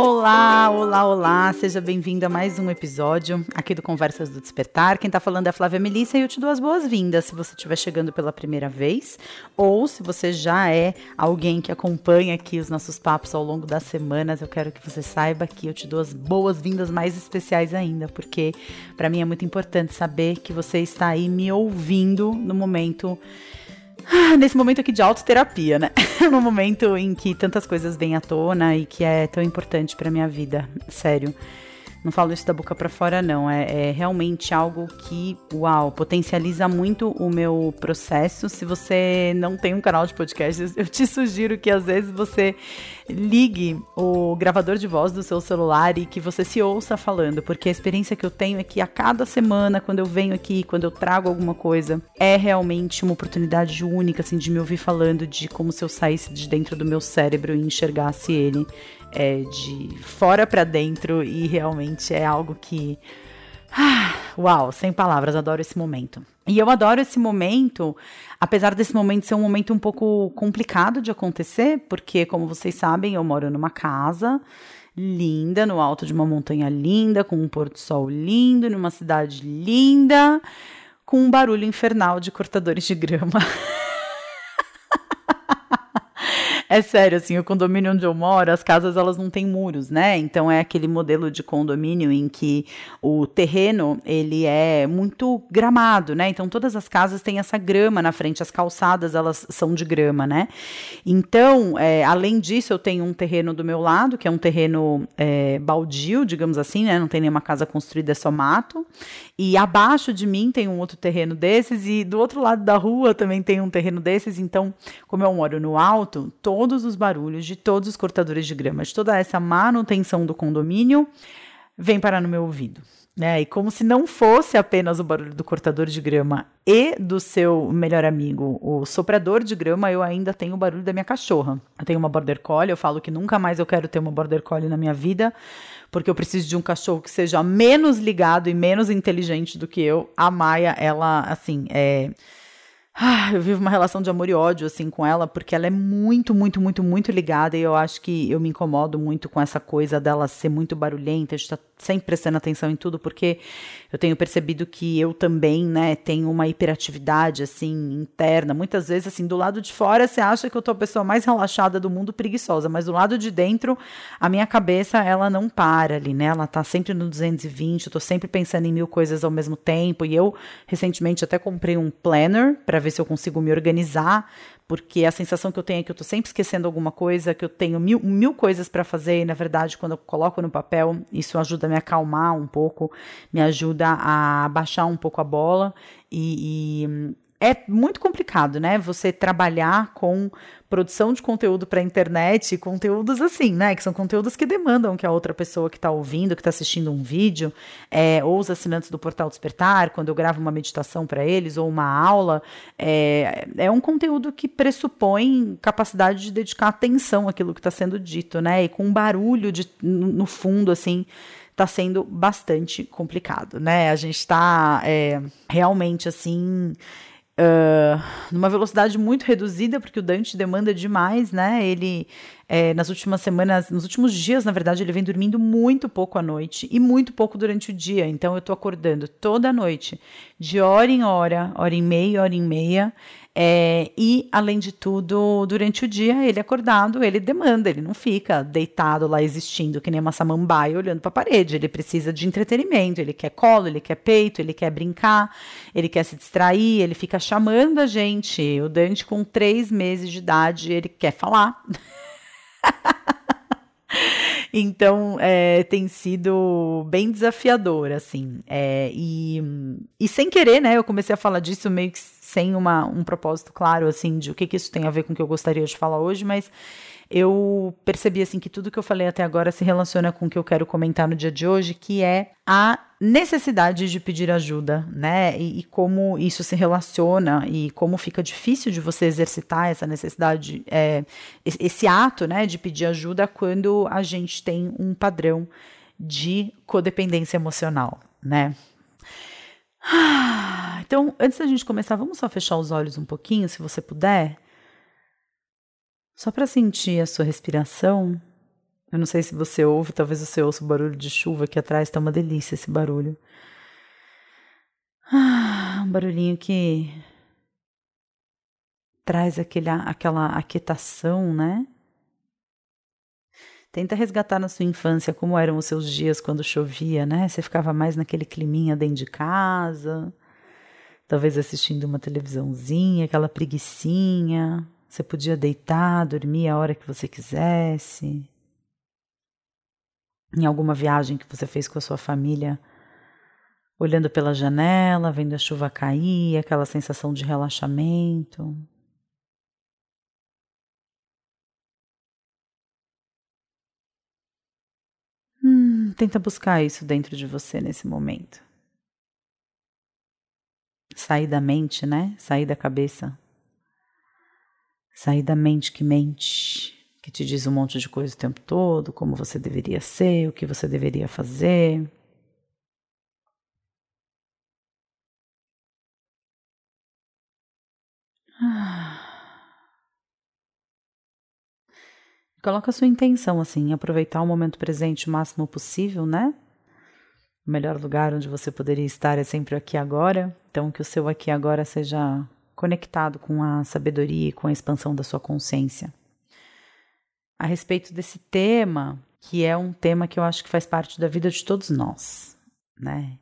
Olá, olá, olá, seja bem-vindo a mais um episódio aqui do Conversas do Despertar. Quem tá falando é a Flávia Melissa e eu te dou as boas-vindas se você estiver chegando pela primeira vez ou se você já é alguém que acompanha aqui os nossos papos ao longo das semanas. Eu quero que você saiba que eu te dou as boas-vindas mais especiais ainda, porque para mim é muito importante saber que você está aí me ouvindo no momento nesse momento aqui de autoterapia, né? no momento em que tantas coisas vêm à tona e que é tão importante para minha vida, sério. Não falo isso da boca para fora, não. É, é, realmente algo que, uau, potencializa muito o meu processo. Se você não tem um canal de podcast, eu te sugiro que às vezes você ligue o gravador de voz do seu celular e que você se ouça falando, porque a experiência que eu tenho é que a cada semana, quando eu venho aqui, quando eu trago alguma coisa, é realmente uma oportunidade única, assim, de me ouvir falando de como se eu saísse de dentro do meu cérebro e enxergasse ele é, de fora para dentro e realmente é algo que. Uau, sem palavras, adoro esse momento. E eu adoro esse momento, apesar desse momento ser um momento um pouco complicado de acontecer, porque, como vocês sabem, eu moro numa casa linda, no alto de uma montanha linda, com um pôr do sol lindo, numa cidade linda, com um barulho infernal de cortadores de grama. É sério, assim, o condomínio onde eu moro, as casas elas não têm muros, né? Então é aquele modelo de condomínio em que o terreno ele é muito gramado, né? Então todas as casas têm essa grama na frente, as calçadas elas são de grama, né? Então, é, além disso, eu tenho um terreno do meu lado, que é um terreno é, baldio, digamos assim, né? Não tem nenhuma casa construída, é só mato. E abaixo de mim tem um outro terreno desses, e do outro lado da rua também tem um terreno desses. Então, como eu moro no alto, todo todos os barulhos de todos os cortadores de grama, de toda essa manutenção do condomínio, vem parar no meu ouvido. Né? E como se não fosse apenas o barulho do cortador de grama e do seu melhor amigo, o soprador de grama, eu ainda tenho o barulho da minha cachorra. Eu tenho uma border collie, eu falo que nunca mais eu quero ter uma border collie na minha vida, porque eu preciso de um cachorro que seja menos ligado e menos inteligente do que eu. A Maia, ela, assim, é ah, eu vivo uma relação de amor e ódio assim com ela, porque ela é muito, muito, muito, muito ligada e eu acho que eu me incomodo muito com essa coisa dela ser muito barulhenta, de estar sempre prestando atenção em tudo, porque eu tenho percebido que eu também, né, tenho uma hiperatividade, assim, interna. Muitas vezes, assim, do lado de fora você acha que eu tô a pessoa mais relaxada do mundo, preguiçosa, mas do lado de dentro, a minha cabeça, ela não para ali, né, ela tá sempre no 220, eu tô sempre pensando em mil coisas ao mesmo tempo, e eu, recentemente, até comprei um planner para ver se eu consigo me organizar porque a sensação que eu tenho é que eu estou sempre esquecendo alguma coisa, que eu tenho mil, mil coisas para fazer, e na verdade, quando eu coloco no papel, isso ajuda a me acalmar um pouco, me ajuda a baixar um pouco a bola e, e é muito complicado, né? Você trabalhar com produção de conteúdo para a internet, conteúdos assim, né? Que são conteúdos que demandam que a outra pessoa que está ouvindo, que está assistindo um vídeo, é, ou os assinantes do Portal Despertar, quando eu gravo uma meditação para eles, ou uma aula, é, é um conteúdo que pressupõe capacidade de dedicar atenção àquilo que está sendo dito, né? E com um barulho de, no fundo, assim está sendo bastante complicado, né? A gente está é, realmente assim uh, numa velocidade muito reduzida, porque o Dante demanda demais, né? Ele, é, nas últimas semanas, nos últimos dias, na verdade, ele vem dormindo muito pouco à noite e muito pouco durante o dia. Então, eu tô acordando toda noite, de hora em hora, hora e meia, hora e meia. É, e, além de tudo, durante o dia, ele acordado, ele demanda, ele não fica deitado lá existindo que nem uma samambaia olhando para a parede. Ele precisa de entretenimento, ele quer colo, ele quer peito, ele quer brincar, ele quer se distrair, ele fica chamando a gente. O Dante, com três meses de idade, ele quer falar. Então, é, tem sido bem desafiador, assim. É, e, e sem querer, né? Eu comecei a falar disso meio que sem uma, um propósito claro, assim, de o que, que isso tem a ver com o que eu gostaria de falar hoje, mas eu percebi assim que tudo que eu falei até agora se relaciona com o que eu quero comentar no dia de hoje, que é a necessidade de pedir ajuda, né? E, e, como isso se relaciona e como fica difícil de você exercitar essa necessidade, é, esse ato, né, de pedir ajuda quando a gente tem um padrão de codependência emocional, né? Então, antes da gente começar, vamos só fechar os olhos um pouquinho, se você puder. Só para sentir a sua respiração. Eu não sei se você ouve, talvez você ouça o barulho de chuva aqui atrás, tá uma delícia esse barulho. Ah, um barulhinho que traz aquele, aquela aquietação, né? Tenta resgatar na sua infância como eram os seus dias quando chovia, né? Você ficava mais naquele climinha dentro de casa, talvez assistindo uma televisãozinha, aquela preguiçinha. Você podia deitar, dormir a hora que você quisesse. Em alguma viagem que você fez com a sua família, olhando pela janela, vendo a chuva cair, aquela sensação de relaxamento. Tenta buscar isso dentro de você nesse momento. Sair da mente, né? Sair da cabeça. Sair da mente que mente, que te diz um monte de coisa o tempo todo, como você deveria ser, o que você deveria fazer. Ah. Coloca a sua intenção assim, aproveitar o momento presente o máximo possível, né? O melhor lugar onde você poderia estar é sempre aqui agora. Então que o seu aqui agora seja conectado com a sabedoria e com a expansão da sua consciência. A respeito desse tema, que é um tema que eu acho que faz parte da vida de todos nós, né?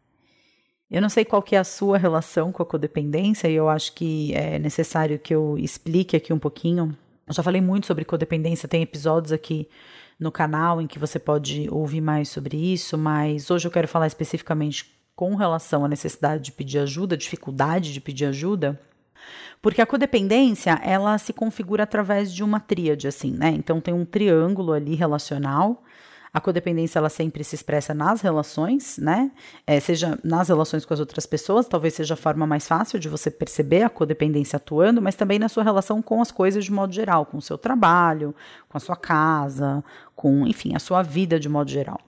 Eu não sei qual que é a sua relação com a codependência e eu acho que é necessário que eu explique aqui um pouquinho eu já falei muito sobre codependência, tem episódios aqui no canal em que você pode ouvir mais sobre isso, mas hoje eu quero falar especificamente com relação à necessidade de pedir ajuda, dificuldade de pedir ajuda, porque a codependência, ela se configura através de uma tríade, assim, né? Então tem um triângulo ali relacional, a codependência ela sempre se expressa nas relações, né? É, seja nas relações com as outras pessoas, talvez seja a forma mais fácil de você perceber a codependência atuando, mas também na sua relação com as coisas de modo geral, com o seu trabalho, com a sua casa, com, enfim, a sua vida de modo geral.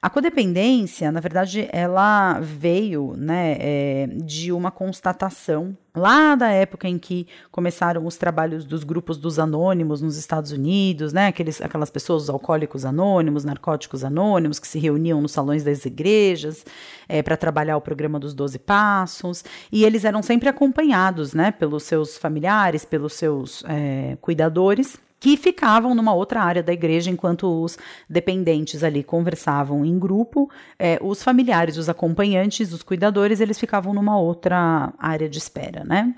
A codependência, na verdade, ela veio né, é, de uma constatação lá da época em que começaram os trabalhos dos grupos dos anônimos nos Estados Unidos, né, aqueles, aquelas pessoas, os alcoólicos anônimos, narcóticos anônimos, que se reuniam nos salões das igrejas é, para trabalhar o programa dos 12 Passos, e eles eram sempre acompanhados né, pelos seus familiares, pelos seus é, cuidadores que ficavam numa outra área da igreja enquanto os dependentes ali conversavam em grupo, é, os familiares, os acompanhantes, os cuidadores, eles ficavam numa outra área de espera, né?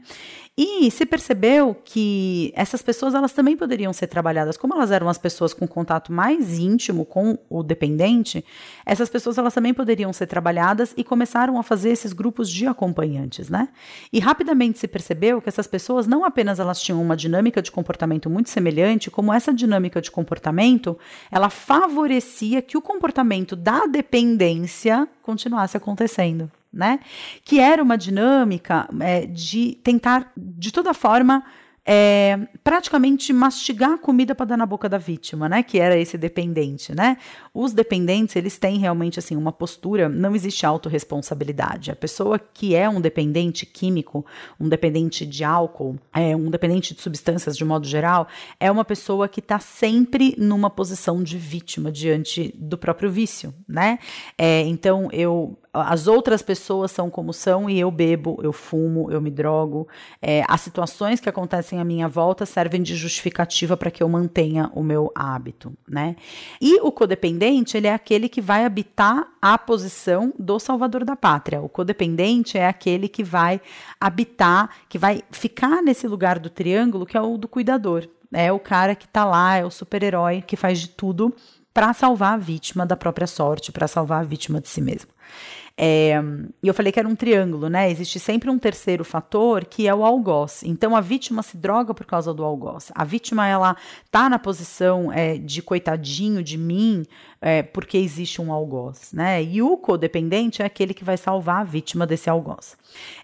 E se percebeu que essas pessoas elas também poderiam ser trabalhadas, como elas eram as pessoas com contato mais íntimo com o dependente, essas pessoas elas também poderiam ser trabalhadas e começaram a fazer esses grupos de acompanhantes, né? E rapidamente se percebeu que essas pessoas não apenas elas tinham uma dinâmica de comportamento muito semelhante, como essa dinâmica de comportamento, ela favorecia que o comportamento da dependência continuasse acontecendo né? Que era uma dinâmica é, de tentar, de toda forma, é, praticamente mastigar a comida para dar na boca da vítima, né? Que era esse dependente, né? Os dependentes, eles têm realmente assim uma postura, não existe autorresponsabilidade. A pessoa que é um dependente químico, um dependente de álcool, é, um dependente de substâncias de modo geral, é uma pessoa que está sempre numa posição de vítima diante do próprio vício, né? É, então eu as outras pessoas são como são e eu bebo, eu fumo, eu me drogo. É, as situações que acontecem à minha volta servem de justificativa para que eu mantenha o meu hábito, né? E o codependente, ele é aquele que vai habitar a posição do salvador da pátria. O codependente é aquele que vai habitar, que vai ficar nesse lugar do triângulo que é o do cuidador. É o cara que está lá, é o super-herói que faz de tudo para salvar a vítima da própria sorte, para salvar a vítima de si mesmo. É, e eu falei que era um triângulo, né? Existe sempre um terceiro fator que é o algoz. Então a vítima se droga por causa do algoz. A vítima ela tá na posição é, de coitadinho de mim é, porque existe um algoz, né? E o codependente é aquele que vai salvar a vítima desse algoz.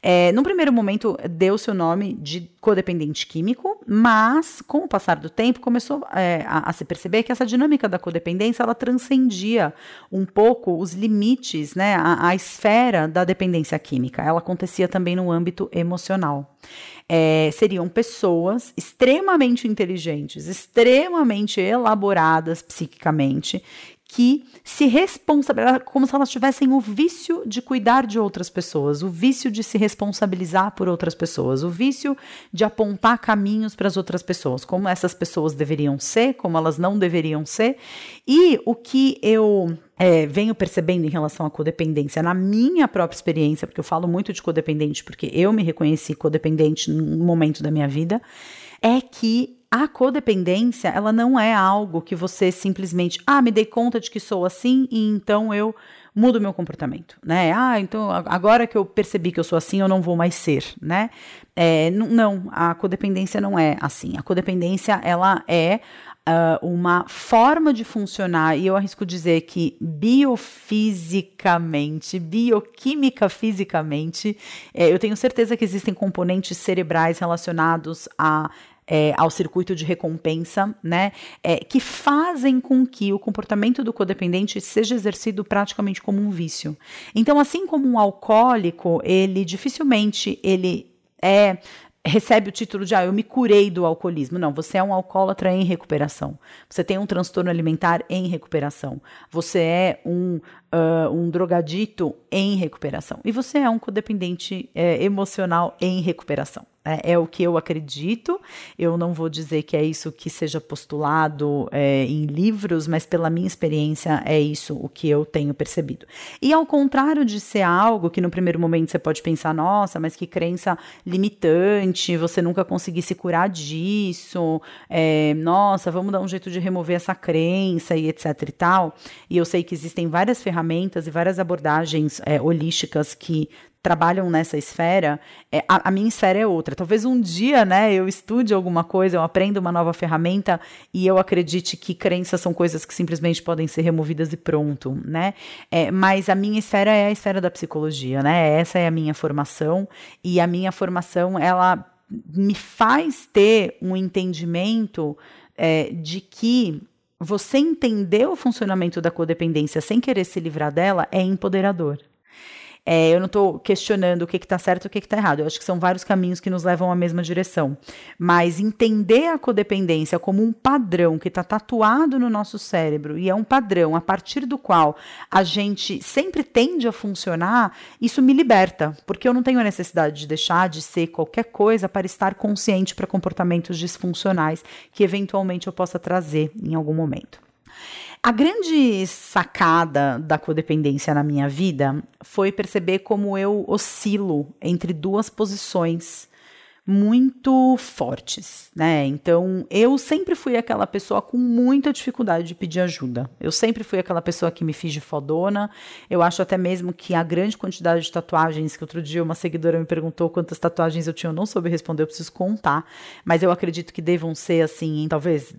É, num primeiro momento deu-se o nome de codependente químico, mas com o passar do tempo começou é, a, a, se perceber que essa dinâmica da codependência ela transcendia um pouco os limites, né? A, a esfera da dependência química. Ela acontecia também no âmbito emocional. É, seriam pessoas extremamente inteligentes, extremamente elaboradas psiquicamente, que se responsabilizam, como se elas tivessem o vício de cuidar de outras pessoas, o vício de se responsabilizar por outras pessoas, o vício de apontar caminhos para as outras pessoas, como essas pessoas deveriam ser, como elas não deveriam ser. E o que eu é, venho percebendo em relação à codependência na minha própria experiência, porque eu falo muito de codependente, porque eu me reconheci codependente num momento da minha vida, é que a codependência, ela não é algo que você simplesmente, ah, me dei conta de que sou assim e então eu mudo meu comportamento, né? Ah, então agora que eu percebi que eu sou assim, eu não vou mais ser, né? É, não, a codependência não é assim. A codependência, ela é Uh, uma forma de funcionar, e eu arrisco dizer que biofisicamente, bioquímica fisicamente, é, eu tenho certeza que existem componentes cerebrais relacionados a é, ao circuito de recompensa, né, é, que fazem com que o comportamento do codependente seja exercido praticamente como um vício. Então, assim como um alcoólico, ele dificilmente ele é recebe o título de ah, eu me curei do alcoolismo. Não, você é um alcoólatra em recuperação. Você tem um transtorno alimentar em recuperação. Você é um, uh, um drogadito em recuperação. E você é um codependente é, emocional em recuperação. É, é, o que eu acredito. Eu não vou dizer que é isso que seja postulado é, em livros, mas pela minha experiência é isso o que eu tenho percebido. E ao contrário de ser algo que no primeiro momento você pode pensar, nossa, mas que crença limitante, você nunca conseguir se curar disso, é, nossa, vamos dar um jeito de remover essa crença e etc e tal. E eu sei que existem várias ferramentas e várias abordagens é, holísticas que trabalham nessa esfera, é, a, a, minha esfera é outra. Talvez um dia, né, eu estude alguma coisa, eu aprenda uma nova ferramenta e eu acredite que crenças são coisas que simplesmente podem ser removidas e pronto, né? É, mas a minha esfera é a esfera da psicologia, né? Essa é a minha formação e a minha formação, ela me faz ter um entendimento é, de que você entender o funcionamento da codependência sem querer se livrar dela é empoderador. É, eu não estou questionando o que está certo e o que está errado. Eu acho que são vários caminhos que nos levam à mesma direção. Mas entender a codependência como um padrão que está tatuado no nosso cérebro e é um padrão a partir do qual a gente sempre tende a funcionar, isso me liberta, porque eu não tenho a necessidade de deixar de ser qualquer coisa para estar consciente para comportamentos disfuncionais que eventualmente eu possa trazer em algum momento. A grande sacada da codependência na minha vida foi perceber como eu oscilo entre duas posições muito fortes, né? Então, eu sempre fui aquela pessoa com muita dificuldade de pedir ajuda. Eu sempre fui aquela pessoa que me fiz de fodona. Eu acho até mesmo que a grande quantidade de tatuagens que outro dia uma seguidora me perguntou quantas tatuagens eu tinha, eu não soube responder, eu preciso contar, mas eu acredito que devam ser assim, talvez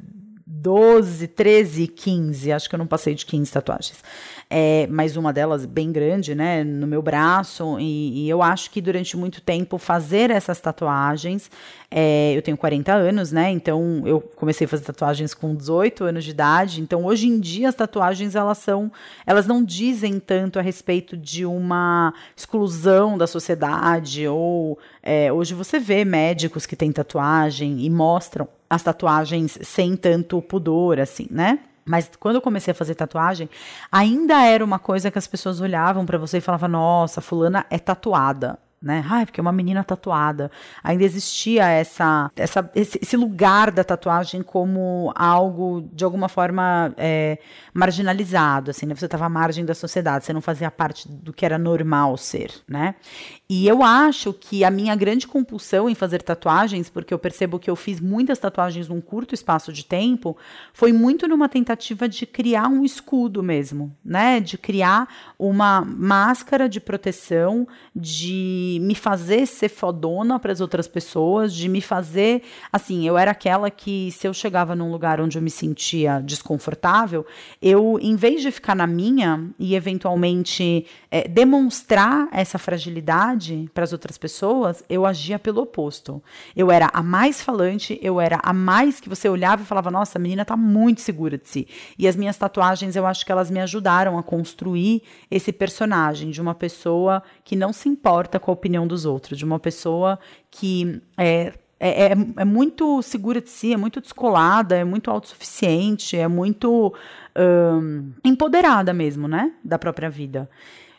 12, 13, 15. Acho que eu não passei de 15 tatuagens. É, mas uma delas bem grande, né, no meu braço. E, e eu acho que durante muito tempo fazer essas tatuagens. É, eu tenho 40 anos, né? Então eu comecei a fazer tatuagens com 18 anos de idade. Então hoje em dia as tatuagens elas são, elas não dizem tanto a respeito de uma exclusão da sociedade ou é, hoje você vê médicos que têm tatuagem e mostram as tatuagens sem tanto pudor, assim, né? Mas quando eu comecei a fazer tatuagem, ainda era uma coisa que as pessoas olhavam para você e falavam: Nossa, fulana é tatuada né? Ai, porque é uma menina tatuada. Ainda existia essa, essa esse, esse lugar da tatuagem como algo de alguma forma é, marginalizado, assim, né? Você estava à margem da sociedade, você não fazia parte do que era normal ser, né? E eu acho que a minha grande compulsão em fazer tatuagens, porque eu percebo que eu fiz muitas tatuagens num curto espaço de tempo, foi muito numa tentativa de criar um escudo mesmo, né? De criar uma máscara de proteção, de me fazer ser fodona para as outras pessoas, de me fazer, assim, eu era aquela que se eu chegava num lugar onde eu me sentia desconfortável, eu, em vez de ficar na minha e eventualmente é, demonstrar essa fragilidade para as outras pessoas, eu agia pelo oposto. Eu era a mais falante, eu era a mais que você olhava e falava: nossa, a menina está muito segura de si. E as minhas tatuagens, eu acho que elas me ajudaram a construir esse personagem de uma pessoa que não se importa com a opinião dos outros, de uma pessoa que é, é, é, é, muito segura de si, é muito descolada, é muito autossuficiente, é muito um, empoderada mesmo, né? Da própria vida.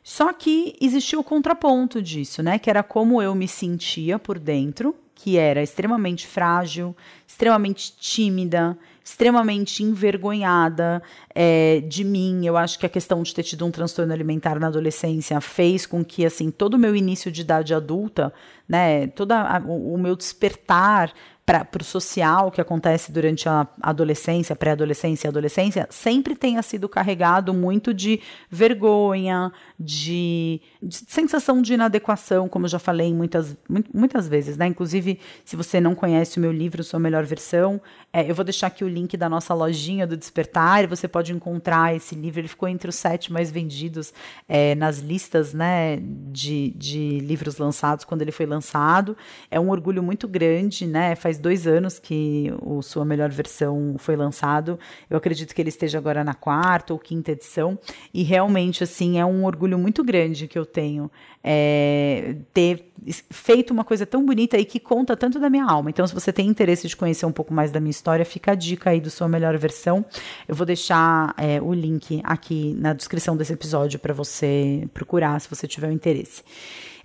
Só que existiu o contraponto disso, né? Que era como eu me sentia por dentro, que era extremamente frágil, extremamente tímida, extremamente envergonhada é, de mim. Eu acho que a questão de ter tido um transtorno alimentar na adolescência fez com que, assim, todo o meu início de idade adulta, né, todo o, o meu despertar para o social que acontece durante a adolescência, pré-adolescência e adolescência, sempre tenha sido carregado muito de vergonha, de, de, sensação de inadequação, como eu já falei muitas, muitas vezes, né? Inclusive, se você não conhece o meu livro, Sua Melhor Versão, é, eu vou deixar aqui o link da nossa lojinha do Despertar, você pode encontrar esse livro. Ele ficou entre os sete mais vendidos é, nas listas né, de, de livros lançados quando ele foi lançado. É um orgulho muito grande, né? Faz dois anos que o Sua Melhor Versão foi lançado. Eu acredito que ele esteja agora na quarta ou quinta edição. E realmente, assim, é um orgulho muito grande que eu tenho é, ter feito uma coisa tão bonita e que conta tanto da minha alma. Então, se você tem interesse de conhecer um pouco mais da minha história, fica a dica aí do Sua Melhor Versão. Eu vou deixar é, o link aqui na descrição desse episódio para você procurar, se você tiver interesse.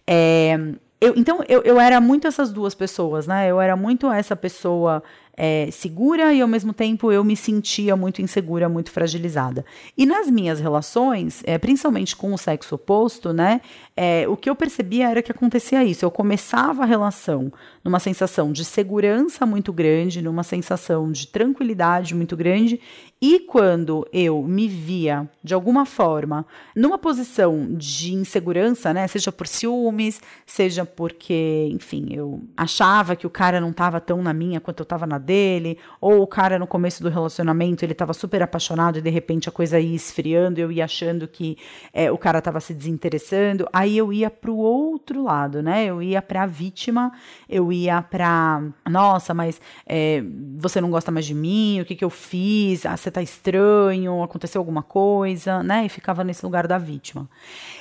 É, eu, então, eu, eu era muito essas duas pessoas, né? Eu era muito essa pessoa é, segura e ao mesmo tempo eu me sentia muito insegura, muito fragilizada. E nas minhas relações, é, principalmente com o sexo oposto, né, é, o que eu percebia era que acontecia isso. Eu começava a relação numa sensação de segurança muito grande, numa sensação de tranquilidade muito grande, e quando eu me via, de alguma forma, numa posição de insegurança, né, seja por ciúmes, seja porque, enfim, eu achava que o cara não estava tão na minha quanto eu estava na dele, ou o cara no começo do relacionamento ele estava super apaixonado e de repente a coisa ia esfriando, eu ia achando que é, o cara estava se desinteressando, aí eu ia para o outro lado, né? Eu ia para a vítima, eu ia para, nossa, mas é, você não gosta mais de mim, o que, que eu fiz? Ah, você tá estranho, aconteceu alguma coisa, né? E ficava nesse lugar da vítima.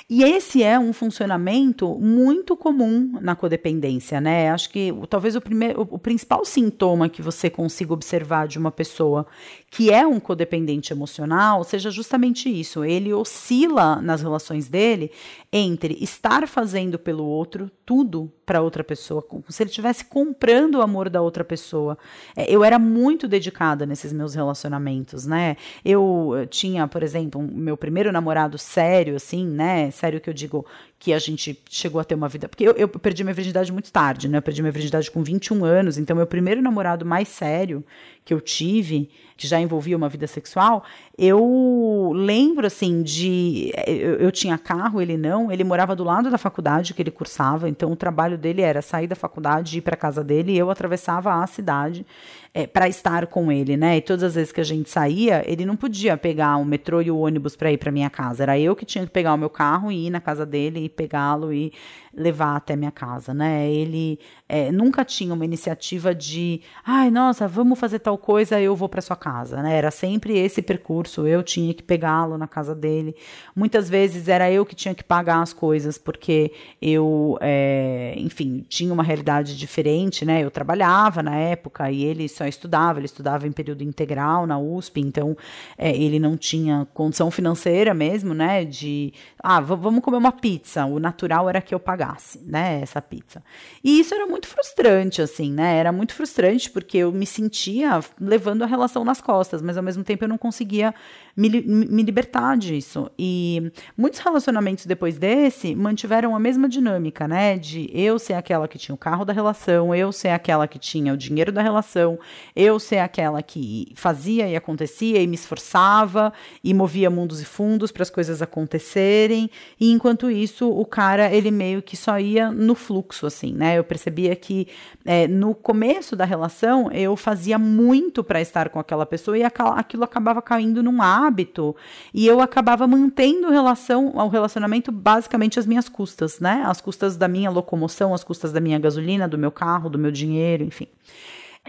E esse é um funcionamento muito comum na codependência, né? Acho que talvez o, primeiro, o, o principal sintoma que você consiga observar de uma pessoa que é um codependente emocional seja justamente isso. Ele oscila nas relações dele entre estar fazendo pelo outro tudo para outra pessoa, como se ele estivesse comprando o amor da outra pessoa. É, eu era muito dedicada nesses meus relacionamentos, né? Eu tinha, por exemplo, um, meu primeiro namorado sério, assim, né? Sério que eu digo que a gente chegou a ter uma vida. Porque eu, eu perdi minha virgindade muito tarde, né? Eu perdi minha virgindade com 21 anos, então meu primeiro namorado mais sério que eu tive, que já envolvia uma vida sexual, eu lembro assim de. Eu, eu, tinha carro, ele não, ele morava do lado da faculdade que ele cursava, então o trabalho dele era sair da faculdade, ir para casa dele, e eu atravessava a cidade é, para estar com ele, né? E todas as vezes que a gente saía, ele não podia pegar o metrô e o ônibus para ir para minha casa, era eu que tinha que pegar o meu carro e ir na casa dele pegá-lo e levar até minha casa, né? Ele é, nunca tinha uma iniciativa de, ai, nossa, vamos fazer tal coisa, eu vou para sua casa, né? Era sempre esse percurso, eu tinha que pegá-lo na casa dele. Muitas vezes era eu que tinha que pagar as coisas, porque eu, é, enfim, tinha uma realidade diferente, né? Eu trabalhava na época e ele só estudava, ele estudava em período integral na USP, então é, ele não tinha condição financeira mesmo, né? De, ah, vamos comer uma pizza. O natural era que eu pagasse né, essa pizza. E isso era muito frustrante, assim, né? Era muito frustrante porque eu me sentia levando a relação nas costas, mas ao mesmo tempo eu não conseguia me, me libertar disso. E muitos relacionamentos depois desse mantiveram a mesma dinâmica, né? De eu ser aquela que tinha o carro da relação, eu ser aquela que tinha o dinheiro da relação, eu ser aquela que fazia e acontecia e me esforçava e movia mundos e fundos para as coisas acontecerem. E enquanto isso, o cara, ele meio que só ia no fluxo, assim, né? Eu percebia que é, no começo da relação eu fazia muito para estar com aquela pessoa e aquilo acabava caindo num ar hábito e eu acabava mantendo relação ao relacionamento basicamente às minhas custas, né? As custas da minha locomoção, as custas da minha gasolina, do meu carro, do meu dinheiro, enfim.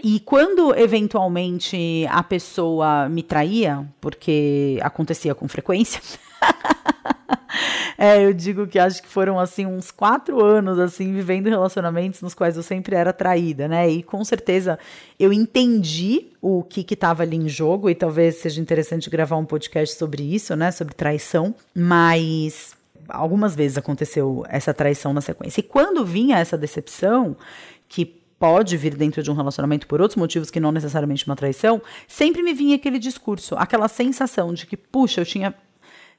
E quando eventualmente a pessoa me traía, porque acontecia com frequência, É, eu digo que acho que foram assim uns quatro anos assim vivendo relacionamentos nos quais eu sempre era traída, né? E com certeza eu entendi o que estava ali em jogo e talvez seja interessante gravar um podcast sobre isso, né? Sobre traição, mas algumas vezes aconteceu essa traição na sequência. E quando vinha essa decepção, que pode vir dentro de um relacionamento por outros motivos que não necessariamente uma traição, sempre me vinha aquele discurso, aquela sensação de que, puxa, eu tinha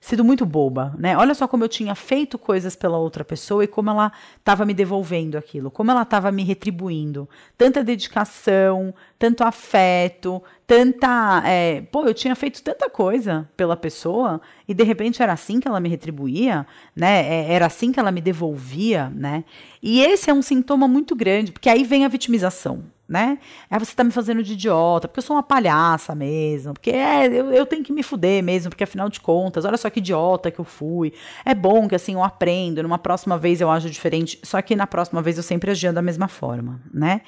sido muito boba, né? Olha só como eu tinha feito coisas pela outra pessoa e como ela estava me devolvendo aquilo, como ela estava me retribuindo. Tanta dedicação, tanto afeto, tanta. É, pô, eu tinha feito tanta coisa pela pessoa e de repente era assim que ela me retribuía, né? É, era assim que ela me devolvia, né? E esse é um sintoma muito grande, porque aí vem a vitimização né? É você tá me fazendo de idiota, porque eu sou uma palhaça mesmo, porque é, eu, eu tenho que me fuder mesmo, porque afinal de contas, olha só que idiota que eu fui. É bom que assim eu aprendo, numa próxima vez eu ajo diferente, só que na próxima vez eu sempre agia da mesma forma, né?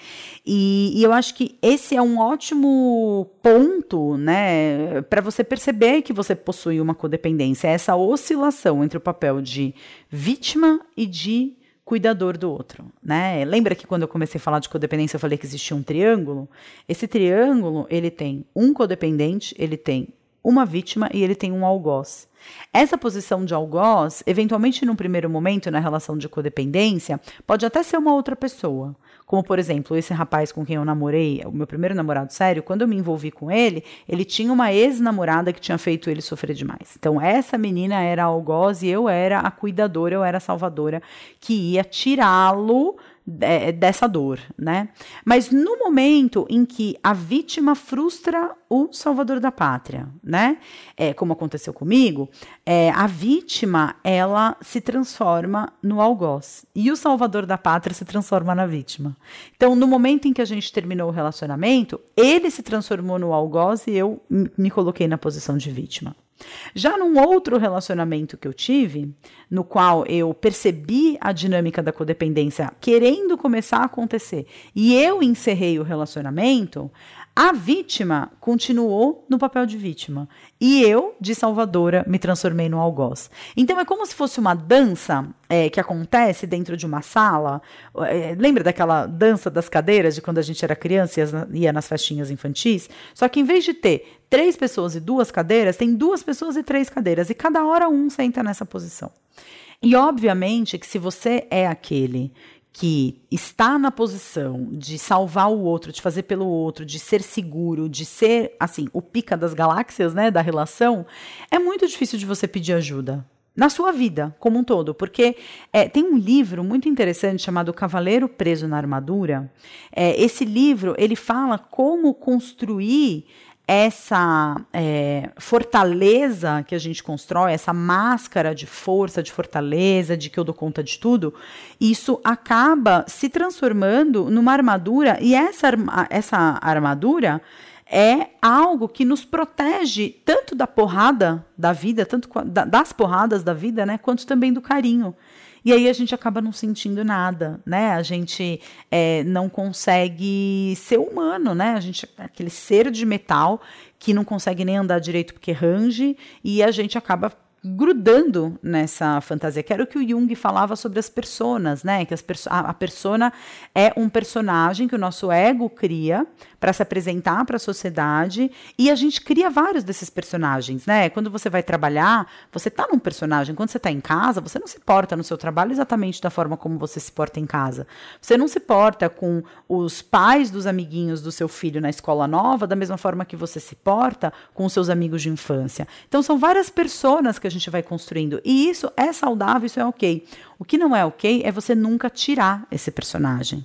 E, e eu acho que esse é um ótimo ponto, né, para você perceber que você possui uma codependência, é essa oscilação entre o papel de vítima e de cuidador do outro, né? Lembra que quando eu comecei a falar de codependência eu falei que existia um triângulo? Esse triângulo, ele tem um codependente, ele tem uma vítima e ele tem um algoz. Essa posição de algoz, eventualmente num primeiro momento na relação de codependência, pode até ser uma outra pessoa. Como, por exemplo, esse rapaz com quem eu namorei, o meu primeiro namorado sério, quando eu me envolvi com ele, ele tinha uma ex-namorada que tinha feito ele sofrer demais. Então, essa menina era algoz e eu era a cuidadora, eu era a salvadora que ia tirá-lo dessa dor, né? Mas no momento em que a vítima frustra o salvador da pátria, né? É, como aconteceu comigo, é, a vítima ela se transforma no algoz e o salvador da pátria se transforma na vítima. Então, no momento em que a gente terminou o relacionamento, ele se transformou no algoz e eu me coloquei na posição de vítima. Já num outro relacionamento que eu tive, no qual eu percebi a dinâmica da codependência querendo começar a acontecer e eu encerrei o relacionamento, a vítima continuou no papel de vítima e eu, de salvadora, me transformei no algoz. Então é como se fosse uma dança é, que acontece dentro de uma sala. É, lembra daquela dança das cadeiras de quando a gente era criança e ia nas festinhas infantis? Só que em vez de ter três pessoas e duas cadeiras, tem duas pessoas e três cadeiras e cada hora um senta nessa posição. E obviamente que se você é aquele que está na posição de salvar o outro, de fazer pelo outro, de ser seguro, de ser, assim, o pica das galáxias, né, da relação, é muito difícil de você pedir ajuda. Na sua vida como um todo, porque é, tem um livro muito interessante chamado Cavaleiro Preso na Armadura. É, esse livro ele fala como construir essa é, fortaleza que a gente constrói, essa máscara de força, de fortaleza, de que eu dou conta de tudo, isso acaba se transformando numa armadura, e essa, essa armadura é algo que nos protege tanto da porrada da vida, tanto das porradas da vida, né, quanto também do carinho. E aí a gente acaba não sentindo nada, né? A gente é, não consegue ser humano, né? A gente é aquele ser de metal que não consegue nem andar direito porque range e a gente acaba grudando nessa fantasia, que era o que o Jung falava sobre as personas, né? Que as perso a, a persona é um personagem que o nosso ego cria para se apresentar para a sociedade e a gente cria vários desses personagens, né? Quando você vai trabalhar, você tá num personagem. Quando você tá em casa, você não se porta no seu trabalho exatamente da forma como você se porta em casa. Você não se porta com os pais dos amiguinhos do seu filho na escola nova da mesma forma que você se porta com os seus amigos de infância. Então são várias personas que a gente vai construindo. E isso é saudável, isso é ok. O que não é ok é você nunca tirar esse personagem.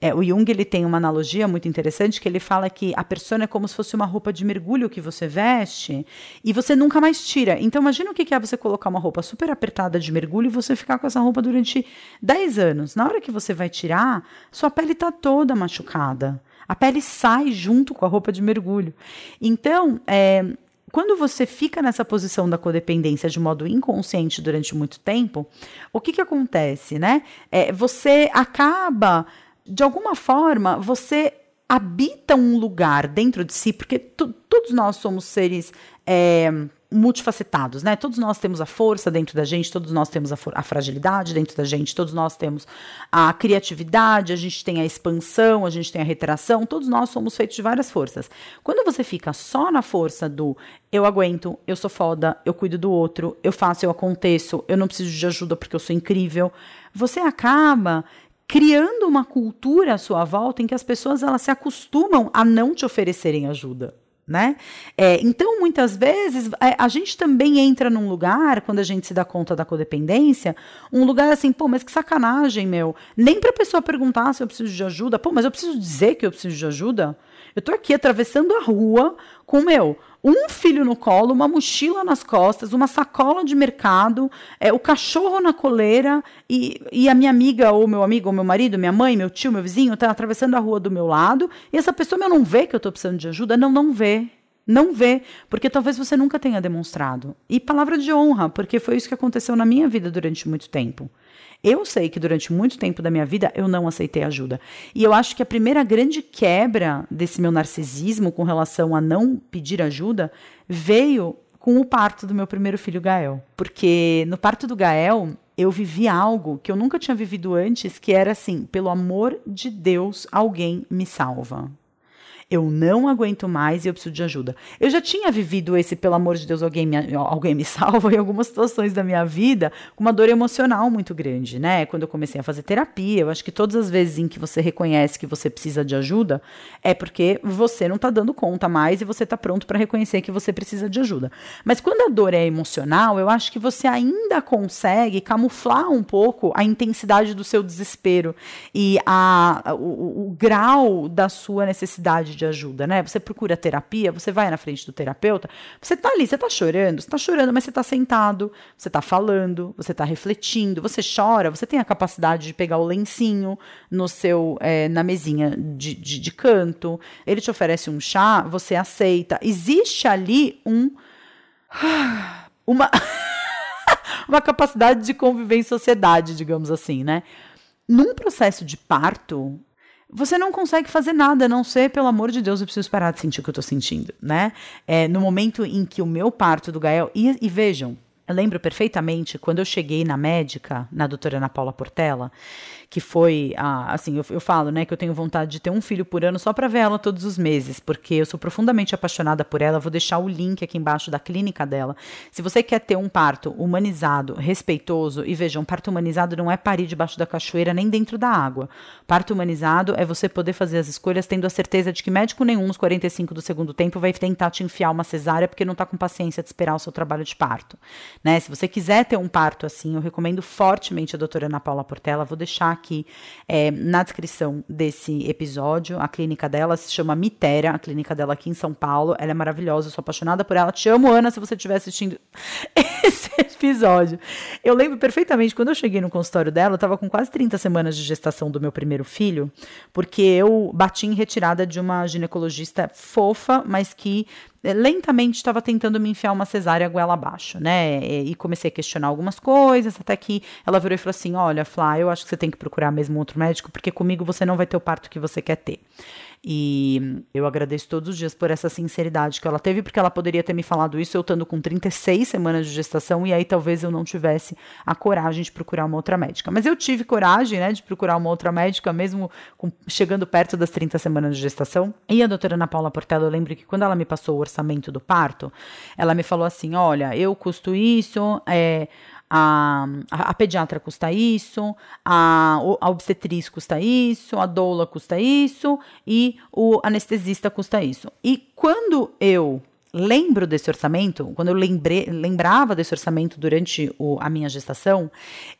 É, o Jung ele tem uma analogia muito interessante que ele fala que a persona é como se fosse uma roupa de mergulho que você veste e você nunca mais tira. Então imagina o que é você colocar uma roupa super apertada de mergulho e você ficar com essa roupa durante 10 anos. Na hora que você vai tirar, sua pele está toda machucada. A pele sai junto com a roupa de mergulho. Então, é, quando você fica nessa posição da codependência de modo inconsciente durante muito tempo, o que, que acontece, né? É, você acaba, de alguma forma, você habita um lugar dentro de si, porque todos nós somos seres é, multifacetados, né? Todos nós temos a força dentro da gente, todos nós temos a, a, fragilidade dentro da gente, todos nós temos a criatividade, a gente tem a expansão, a gente tem a retração, todos nós somos feitos de várias forças. Quando você fica só na força do eu aguento, eu sou foda, eu cuido do outro, eu faço, eu aconteço, eu não preciso de ajuda porque eu sou incrível, você acaba criando uma cultura à sua volta em que as pessoas elas se acostumam a não te oferecerem ajuda. Né? É, então, muitas vezes, é, a gente também entra num lugar, quando a gente se dá conta da codependência, um lugar assim, pô, mas que sacanagem, meu. Nem para a pessoa perguntar se eu preciso de ajuda, pô, mas eu preciso dizer que eu preciso de ajuda. Eu tô aqui atravessando a rua com, meu, um filho no colo, uma mochila nas costas, uma sacola de mercado, é, o cachorro na coleira e, e a minha amiga, ou meu amigo, ou meu marido, minha mãe, meu tio, meu vizinho, tá atravessando a rua do meu lado e essa pessoa meu, não vê que eu tô precisando de ajuda? Não, não vê. Não vê, porque talvez você nunca tenha demonstrado. E palavra de honra, porque foi isso que aconteceu na minha vida durante muito tempo. Eu sei que durante muito tempo da minha vida eu não aceitei ajuda. E eu acho que a primeira grande quebra desse meu narcisismo com relação a não pedir ajuda veio com o parto do meu primeiro filho, Gael. Porque no parto do Gael, eu vivi algo que eu nunca tinha vivido antes, que era assim: pelo amor de Deus, alguém me salva eu não aguento mais e eu preciso de ajuda. Eu já tinha vivido esse, pelo amor de Deus, alguém me, alguém me salva em algumas situações da minha vida, com uma dor emocional muito grande, né? Quando eu comecei a fazer terapia, eu acho que todas as vezes em que você reconhece que você precisa de ajuda, é porque você não tá dando conta mais e você tá pronto para reconhecer que você precisa de ajuda. Mas quando a dor é emocional, eu acho que você ainda consegue camuflar um pouco a intensidade do seu desespero e a, o, o grau da sua necessidade de de ajuda, né? Você procura terapia, você vai na frente do terapeuta, você tá ali, você tá chorando, você tá chorando, mas você tá sentado, você tá falando, você tá refletindo, você chora, você tem a capacidade de pegar o lencinho no seu, é, na mesinha de, de, de canto, ele te oferece um chá, você aceita. Existe ali um. Uma. uma capacidade de conviver em sociedade, digamos assim, né? Num processo de parto, você não consegue fazer nada, a não ser, pelo amor de Deus, eu preciso parar de sentir o que eu estou sentindo, né? É, no momento em que o meu parto do Gael. E, e vejam, eu lembro perfeitamente quando eu cheguei na médica, na doutora Ana Paula Portela, que foi, ah, assim, eu, eu, falo, né, que eu tenho vontade de ter um filho por ano só para ver ela todos os meses, porque eu sou profundamente apaixonada por ela. Vou deixar o link aqui embaixo da clínica dela. Se você quer ter um parto humanizado, respeitoso, e vejam, parto humanizado não é parir debaixo da cachoeira nem dentro da água. Parto humanizado é você poder fazer as escolhas tendo a certeza de que médico nenhum nos 45 do segundo tempo vai tentar te enfiar uma cesárea porque não está com paciência de esperar o seu trabalho de parto. Né? Se você quiser ter um parto assim, eu recomendo fortemente a doutora Ana Paula Portela. Vou deixar aqui é, na descrição desse episódio. A clínica dela se chama Mitera, a clínica dela aqui em São Paulo. Ela é maravilhosa, eu sou apaixonada por ela. Te amo, Ana, se você estiver assistindo esse episódio. Eu lembro perfeitamente, quando eu cheguei no consultório dela, eu estava com quase 30 semanas de gestação do meu primeiro filho, porque eu bati em retirada de uma ginecologista fofa, mas que lentamente estava tentando me enfiar uma cesárea goela abaixo, né? E comecei a questionar algumas coisas, até que ela virou e falou assim: Olha, Flá, eu acho que você tem que procurar mesmo outro médico, porque comigo você não vai ter o parto que você quer ter. E eu agradeço todos os dias por essa sinceridade que ela teve, porque ela poderia ter me falado isso eu estando com 36 semanas de gestação, e aí talvez eu não tivesse a coragem de procurar uma outra médica. Mas eu tive coragem, né, de procurar uma outra médica, mesmo com, chegando perto das 30 semanas de gestação. E a doutora Ana Paula Portela, eu lembro que quando ela me passou o orçamento do parto, ela me falou assim: olha, eu custo isso, é a, a, pediatra custa isso, a, a obstetriz custa isso, a doula custa isso e o anestesista custa isso. E quando eu lembro desse orçamento, quando eu lembrei, lembrava desse orçamento durante o, a minha gestação,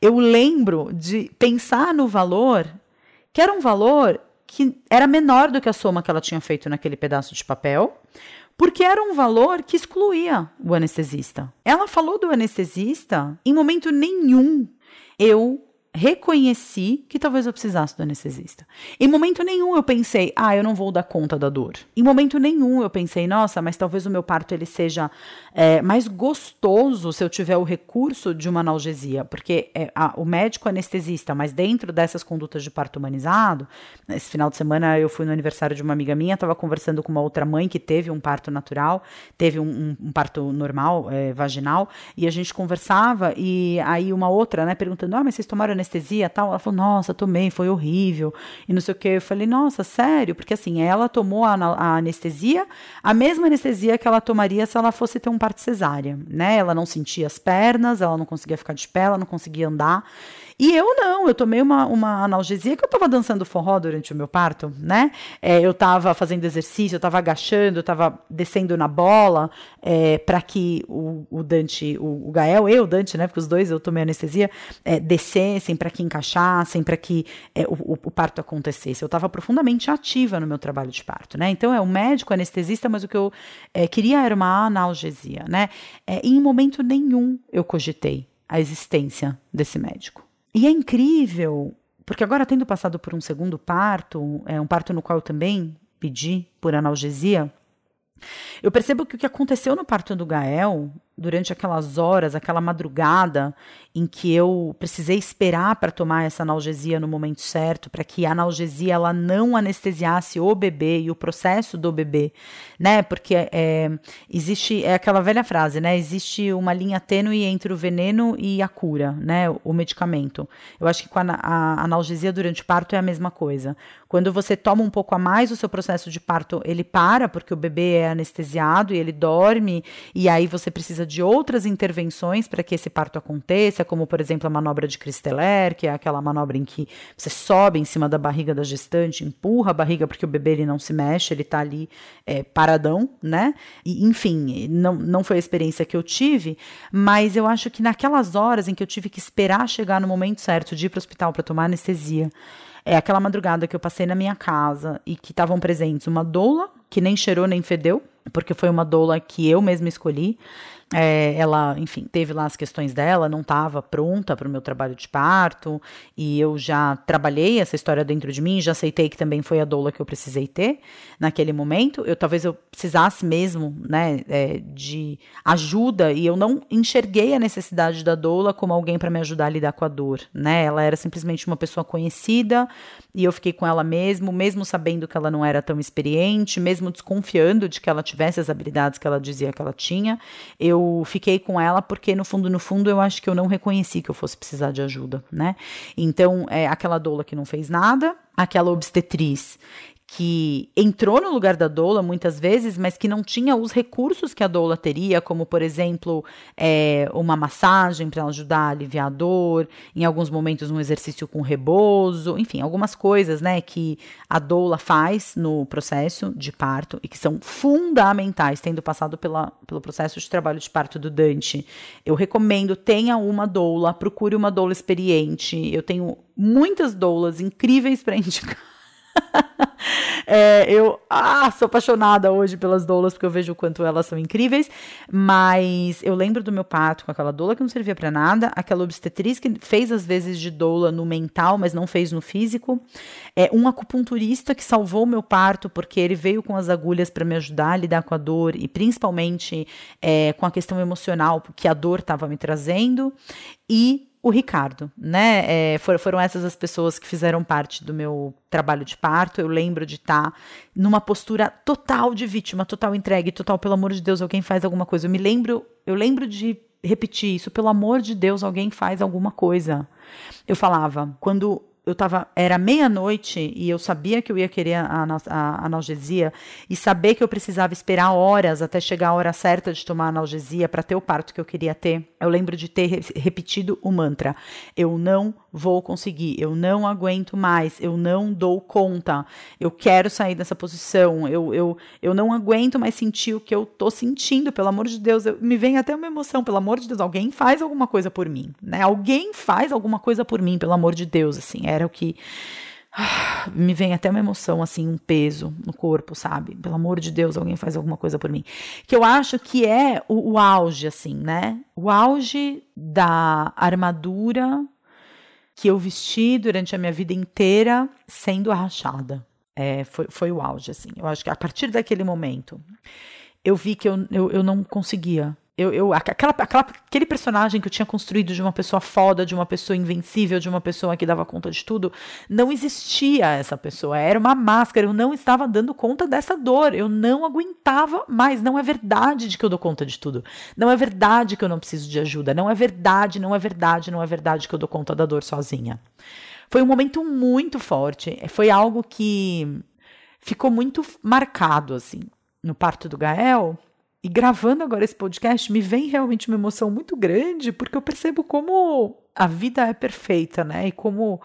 eu lembro de pensar no valor, que era um valor que era menor do que a soma que ela tinha feito naquele pedaço de papel, porque era um valor que excluía o anestesista. Ela falou do anestesista em momento nenhum. Eu reconheci que talvez eu precisasse do anestesista. Em momento nenhum eu pensei, ah, eu não vou dar conta da dor. Em momento nenhum eu pensei, nossa, mas talvez o meu parto ele seja é, mais gostoso se eu tiver o recurso de uma analgesia, porque é, a, o médico anestesista, mas dentro dessas condutas de parto humanizado, esse final de semana eu fui no aniversário de uma amiga minha, estava conversando com uma outra mãe que teve um parto natural, teve um, um, um parto normal, é, vaginal, e a gente conversava e aí uma outra, né, perguntando, ah, mas vocês tomaram anestesia tal? Ela falou, nossa, tomei, foi horrível. E não sei o que. Eu falei, nossa, sério? Porque assim, ela tomou a, a anestesia, a mesma anestesia que ela tomaria se ela fosse ter um parto cesárea, né? Ela não sentia as pernas, ela não conseguia ficar de pé, ela não conseguia andar. E eu não, eu tomei uma, uma analgesia que eu estava dançando forró durante o meu parto, né? É, eu estava fazendo exercício, eu estava agachando, eu estava descendo na bola é, para que o, o Dante, o, o, Gael e o Dante, né? Porque os dois eu tomei anestesia, é, descessem, para que encaixassem, para que é, o, o, parto acontecesse. Eu estava profundamente ativa no meu trabalho de parto, né? Então é um médico anestesista, mas o que eu é, queria era uma analgesia, né? É, em momento nenhum eu cogitei a existência desse médico. E é incrível, porque agora tendo passado por um segundo parto, é um parto no qual eu também pedi por analgesia, eu percebo que o que aconteceu no parto do Gael durante aquelas horas, aquela madrugada em que eu precisei esperar para tomar essa analgesia no momento certo, para que a analgesia ela não anestesiasse o bebê e o processo do bebê, né? Porque é, existe é aquela velha frase, né? Existe uma linha tênue entre o veneno e a cura, né? O medicamento. Eu acho que com a, a analgesia durante o parto é a mesma coisa. Quando você toma um pouco a mais, o seu processo de parto ele para porque o bebê é anestesiado e ele dorme e aí você precisa precisa de outras intervenções para que esse parto aconteça, como, por exemplo, a manobra de Christeler, que é aquela manobra em que você sobe em cima da barriga da gestante, empurra a barriga porque o bebê ele não se mexe, ele está ali é, paradão, né? E, enfim, não, não foi a experiência que eu tive, mas eu acho que naquelas horas em que eu tive que esperar chegar no momento certo de ir para o hospital para tomar anestesia, é aquela madrugada que eu passei na minha casa e que estavam presentes uma doula, que nem cheirou nem fedeu, porque foi uma doula que eu mesma escolhi, é, ela, enfim, teve lá as questões dela, não estava pronta para o meu trabalho de parto, e eu já trabalhei essa história dentro de mim, já aceitei que também foi a doula que eu precisei ter naquele momento. Eu talvez eu precisasse mesmo, né, é, de ajuda, e eu não enxerguei a necessidade da doula como alguém para me ajudar a lidar com a dor, né? Ela era simplesmente uma pessoa conhecida, e eu fiquei com ela mesmo, mesmo sabendo que ela não era tão experiente, mesmo desconfiando de que ela tivesse as habilidades que ela dizia que ela tinha. Eu eu fiquei com ela porque no fundo, no fundo, eu acho que eu não reconheci que eu fosse precisar de ajuda, né? Então, é aquela doula que não fez nada, aquela obstetriz que entrou no lugar da doula muitas vezes, mas que não tinha os recursos que a doula teria, como, por exemplo, é, uma massagem para ajudar a aliviar a dor, em alguns momentos um exercício com rebozo, enfim, algumas coisas né, que a doula faz no processo de parto e que são fundamentais, tendo passado pela, pelo processo de trabalho de parto do Dante. Eu recomendo, tenha uma doula, procure uma doula experiente. Eu tenho muitas doulas incríveis para indicar. é, eu ah, sou apaixonada hoje pelas doulas, porque eu vejo o quanto elas são incríveis. Mas eu lembro do meu parto com aquela doula que não servia para nada, aquela obstetriz que fez às vezes de doula no mental, mas não fez no físico. É, um acupunturista que salvou o meu parto, porque ele veio com as agulhas para me ajudar a lidar com a dor e principalmente é, com a questão emocional que a dor estava me trazendo. E o Ricardo, né? É, for, foram essas as pessoas que fizeram parte do meu trabalho de parto. Eu lembro de estar tá numa postura total de vítima, total entregue, total, pelo amor de Deus, alguém faz alguma coisa. Eu me lembro, eu lembro de repetir isso, pelo amor de Deus, alguém faz alguma coisa. Eu falava, quando eu tava, era meia-noite e eu sabia que eu ia querer a, a, a, analgesia e saber que eu precisava esperar horas até chegar a hora certa de tomar analgesia para ter o parto que eu queria ter. Eu lembro de ter repetido o mantra: eu não vou conseguir, eu não aguento mais, eu não dou conta, eu quero sair dessa posição, eu, eu, eu não aguento mais sentir o que eu tô sentindo, pelo amor de Deus, eu, me vem até uma emoção, pelo amor de Deus, alguém faz alguma coisa por mim, né? Alguém faz alguma coisa por mim, pelo amor de Deus, assim, era o que ah, me vem até uma emoção, assim, um peso no corpo, sabe? Pelo amor de Deus, alguém faz alguma coisa por mim. Que eu acho que é o, o auge, assim, né? O auge da armadura que eu vesti durante a minha vida inteira sendo arrachada. É, foi, foi o auge, assim. Eu acho que a partir daquele momento, eu vi que eu, eu, eu não conseguia eu, eu, aquela, aquela, aquele personagem que eu tinha construído de uma pessoa foda, de uma pessoa invencível, de uma pessoa que dava conta de tudo, não existia essa pessoa. Era uma máscara. Eu não estava dando conta dessa dor. Eu não aguentava mais. Não é verdade de que eu dou conta de tudo. Não é verdade que eu não preciso de ajuda. Não é verdade, não é verdade, não é verdade que eu dou conta da dor sozinha. Foi um momento muito forte. Foi algo que ficou muito marcado, assim. No parto do Gael, e gravando agora esse podcast, me vem realmente uma emoção muito grande, porque eu percebo como a vida é perfeita, né? E como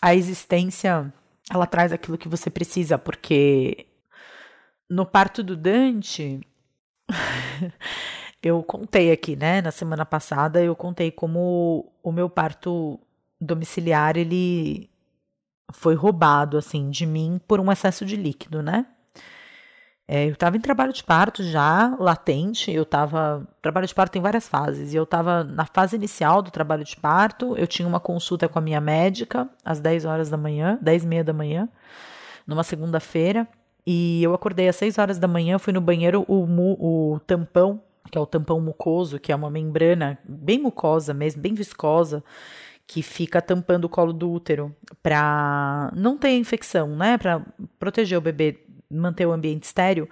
a existência ela traz aquilo que você precisa, porque no parto do Dante, eu contei aqui, né, na semana passada, eu contei como o meu parto domiciliar ele foi roubado assim de mim por um excesso de líquido, né? É, eu estava em trabalho de parto já, latente. Eu estava. Trabalho de parto tem várias fases. E eu estava na fase inicial do trabalho de parto. Eu tinha uma consulta com a minha médica às 10 horas da manhã, 10 e meia da manhã, numa segunda-feira. E eu acordei às 6 horas da manhã, fui no banheiro, o, o tampão, que é o tampão mucoso, que é uma membrana bem mucosa mesmo, bem viscosa que fica tampando o colo do útero para não ter infecção, né? Para proteger o bebê manter o ambiente estéreo,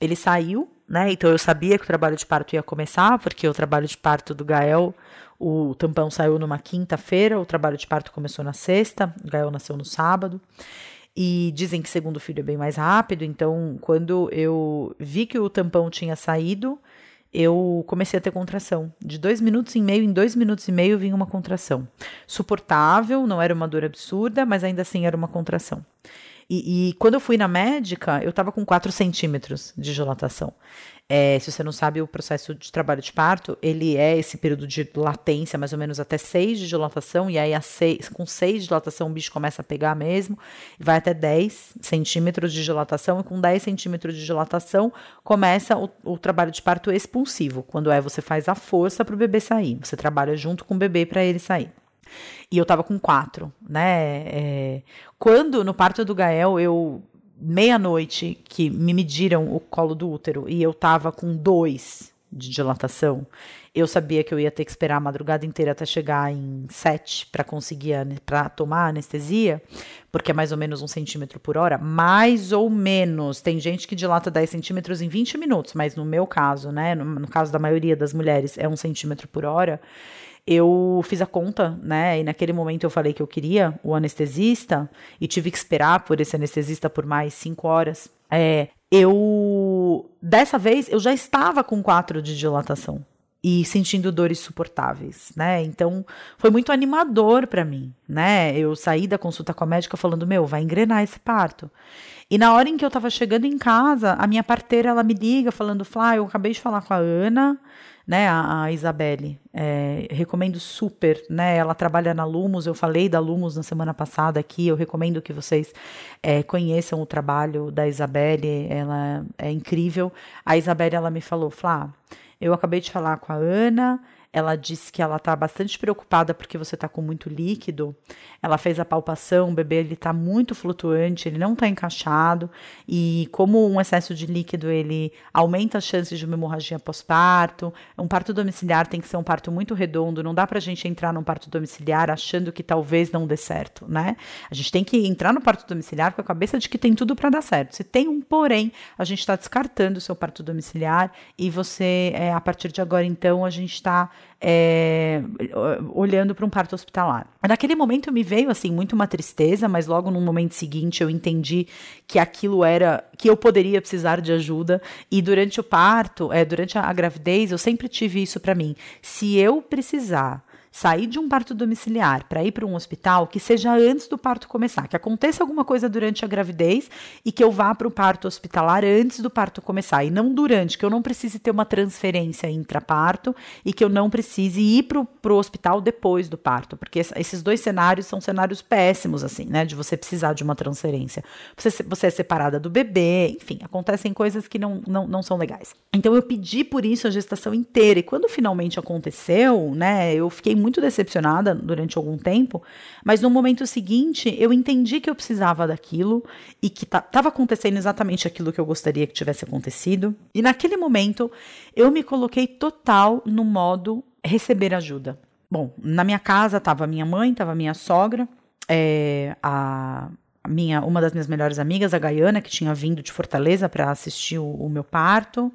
ele saiu, né? Então eu sabia que o trabalho de parto ia começar, porque o trabalho de parto do Gael, o tampão saiu numa quinta-feira, o trabalho de parto começou na sexta, o Gael nasceu no sábado. E dizem que segundo filho é bem mais rápido, então quando eu vi que o tampão tinha saído, eu comecei a ter contração. De dois minutos e meio em dois minutos e meio vinha uma contração. Suportável, não era uma dor absurda, mas ainda assim era uma contração. E, e, quando eu fui na médica, eu estava com 4 centímetros de dilatação. É, se você não sabe, o processo de trabalho de parto, ele é esse período de latência, mais ou menos até 6 de dilatação, e aí seis, com 6 de dilatação o bicho começa a pegar mesmo, vai até 10 centímetros de dilatação, e com 10 centímetros de dilatação começa o, o trabalho de parto expulsivo, quando é você faz a força para o bebê sair, você trabalha junto com o bebê para ele sair. E eu tava com quatro, né? É, quando no parto do Gael eu meia-noite que me mediram o colo do útero e eu tava com dois de dilatação, eu sabia que eu ia ter que esperar a madrugada inteira até chegar em sete para conseguir para tomar anestesia, porque é mais ou menos um centímetro por hora, mais ou menos. Tem gente que dilata 10 centímetros em 20 minutos, mas no meu caso, né, no, no caso da maioria das mulheres, é um centímetro por hora eu fiz a conta, né? E naquele momento eu falei que eu queria o anestesista e tive que esperar por esse anestesista por mais cinco horas. É, eu dessa vez eu já estava com quatro de dilatação e sentindo dores suportáveis, né? Então foi muito animador para mim, né? Eu saí da consulta com a médica falando: "Meu, vai engrenar esse parto". E na hora em que eu tava chegando em casa, a minha parteira ela me liga falando: "Flá, eu acabei de falar com a Ana, né, a, a Isabelle. É, recomendo super, né? Ela trabalha na Lumos, eu falei da Lumos na semana passada aqui, eu recomendo que vocês é, conheçam o trabalho da Isabelle, ela é incrível. A Isabelle, ela me falou, Flá, eu acabei de falar com a Ana, ela disse que ela está bastante preocupada porque você está com muito líquido. Ela fez a palpação, o bebê ele está muito flutuante, ele não está encaixado e como um excesso de líquido ele aumenta as chances de uma hemorragia pós-parto. Um parto domiciliar tem que ser um parto muito redondo. Não dá para a gente entrar num parto domiciliar achando que talvez não dê certo, né? A gente tem que entrar no parto domiciliar com a cabeça de que tem tudo para dar certo. Se tem um porém, a gente está descartando o seu parto domiciliar e você, é, a partir de agora, então, a gente está é, olhando para um parto hospitalar. Naquele momento me veio assim muito uma tristeza, mas logo no momento seguinte eu entendi que aquilo era que eu poderia precisar de ajuda e durante o parto, é, durante a, gravidez, eu sempre tive isso para mim. Se eu precisar sair de um parto domiciliar para ir para um hospital, que seja antes do parto começar, que aconteça alguma coisa durante a gravidez e que eu vá para o parto hospitalar antes do parto começar e não durante, que eu não precise ter uma transferência intraparto e que eu não precise ir para o hospital depois do parto, porque esses dois cenários são cenários péssimos, assim, né, de você precisar de uma transferência. Você, você é separada do bebê, enfim, acontecem coisas que não, não, não são legais. Então eu pedi por isso a gestação inteira e quando finalmente aconteceu, né, eu fiquei muito decepcionada durante algum tempo, mas no momento seguinte eu entendi que eu precisava daquilo e que estava acontecendo exatamente aquilo que eu gostaria que tivesse acontecido. E naquele momento eu me coloquei total no modo receber ajuda. Bom, na minha casa estava minha mãe, estava minha sogra, é, a, minha, uma das minhas melhores amigas, a Gaiana, que tinha vindo de Fortaleza para assistir o, o, meu parto,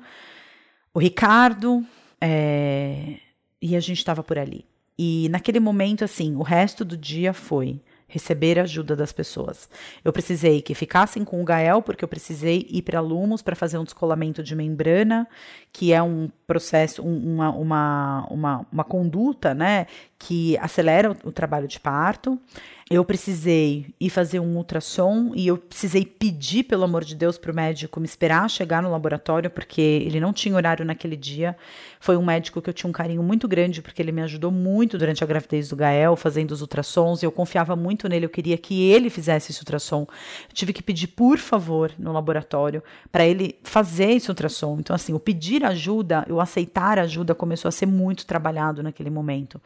o Ricardo, é, e a gente estava por ali. E naquele momento, assim, o resto do dia foi receber ajuda das pessoas. Eu precisei que ficassem com o Gael, porque eu precisei ir para Lumos para fazer um descolamento de membrana, que é um processo, um, uma, uma, uma, uma conduta, né, que acelera o, o trabalho de parto eu precisei ir fazer um ultrassom e eu precisei pedir, pelo amor de Deus, para o médico me esperar chegar no laboratório, porque ele não tinha horário naquele dia. Foi um médico que eu tinha um carinho muito grande, porque ele me ajudou muito durante a gravidez do Gael, fazendo os ultrassons, e eu confiava muito nele, eu queria que ele fizesse esse ultrassom. Eu tive que pedir, por favor, no laboratório, para ele fazer esse ultrassom. Então, assim, o pedir ajuda, o aceitar ajuda começou a ser muito trabalhado naquele momento.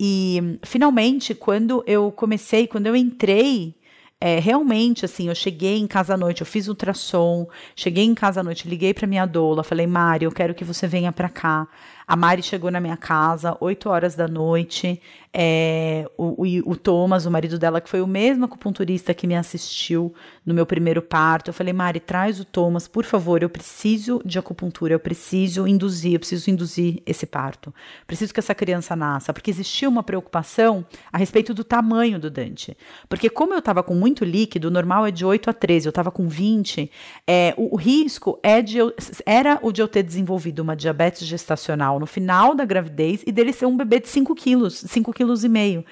E finalmente, quando eu comecei, quando eu entrei é, realmente, assim, eu cheguei em casa à noite, eu fiz ultrassom, cheguei em casa à noite, liguei para minha doula, falei, Mari, eu quero que você venha para cá. A Mari chegou na minha casa, 8 horas da noite. É, o, o, o, Thomas, o marido dela, que foi o mesmo acupunturista que me assistiu no meu primeiro parto, eu falei, Mari, traz o Thomas, por favor, eu preciso de acupuntura, eu preciso induzir, eu preciso induzir esse parto. Preciso que essa criança nasça, porque existia uma preocupação a respeito do tamanho do Dante. Porque como eu estava com muito líquido, o normal é de 8 a 13, eu estava com 20, é, o, o risco é de eu, era o de eu ter desenvolvido uma diabetes gestacional no final da gravidez e dele ser um bebê de 5 quilos, 5 quilos e meio.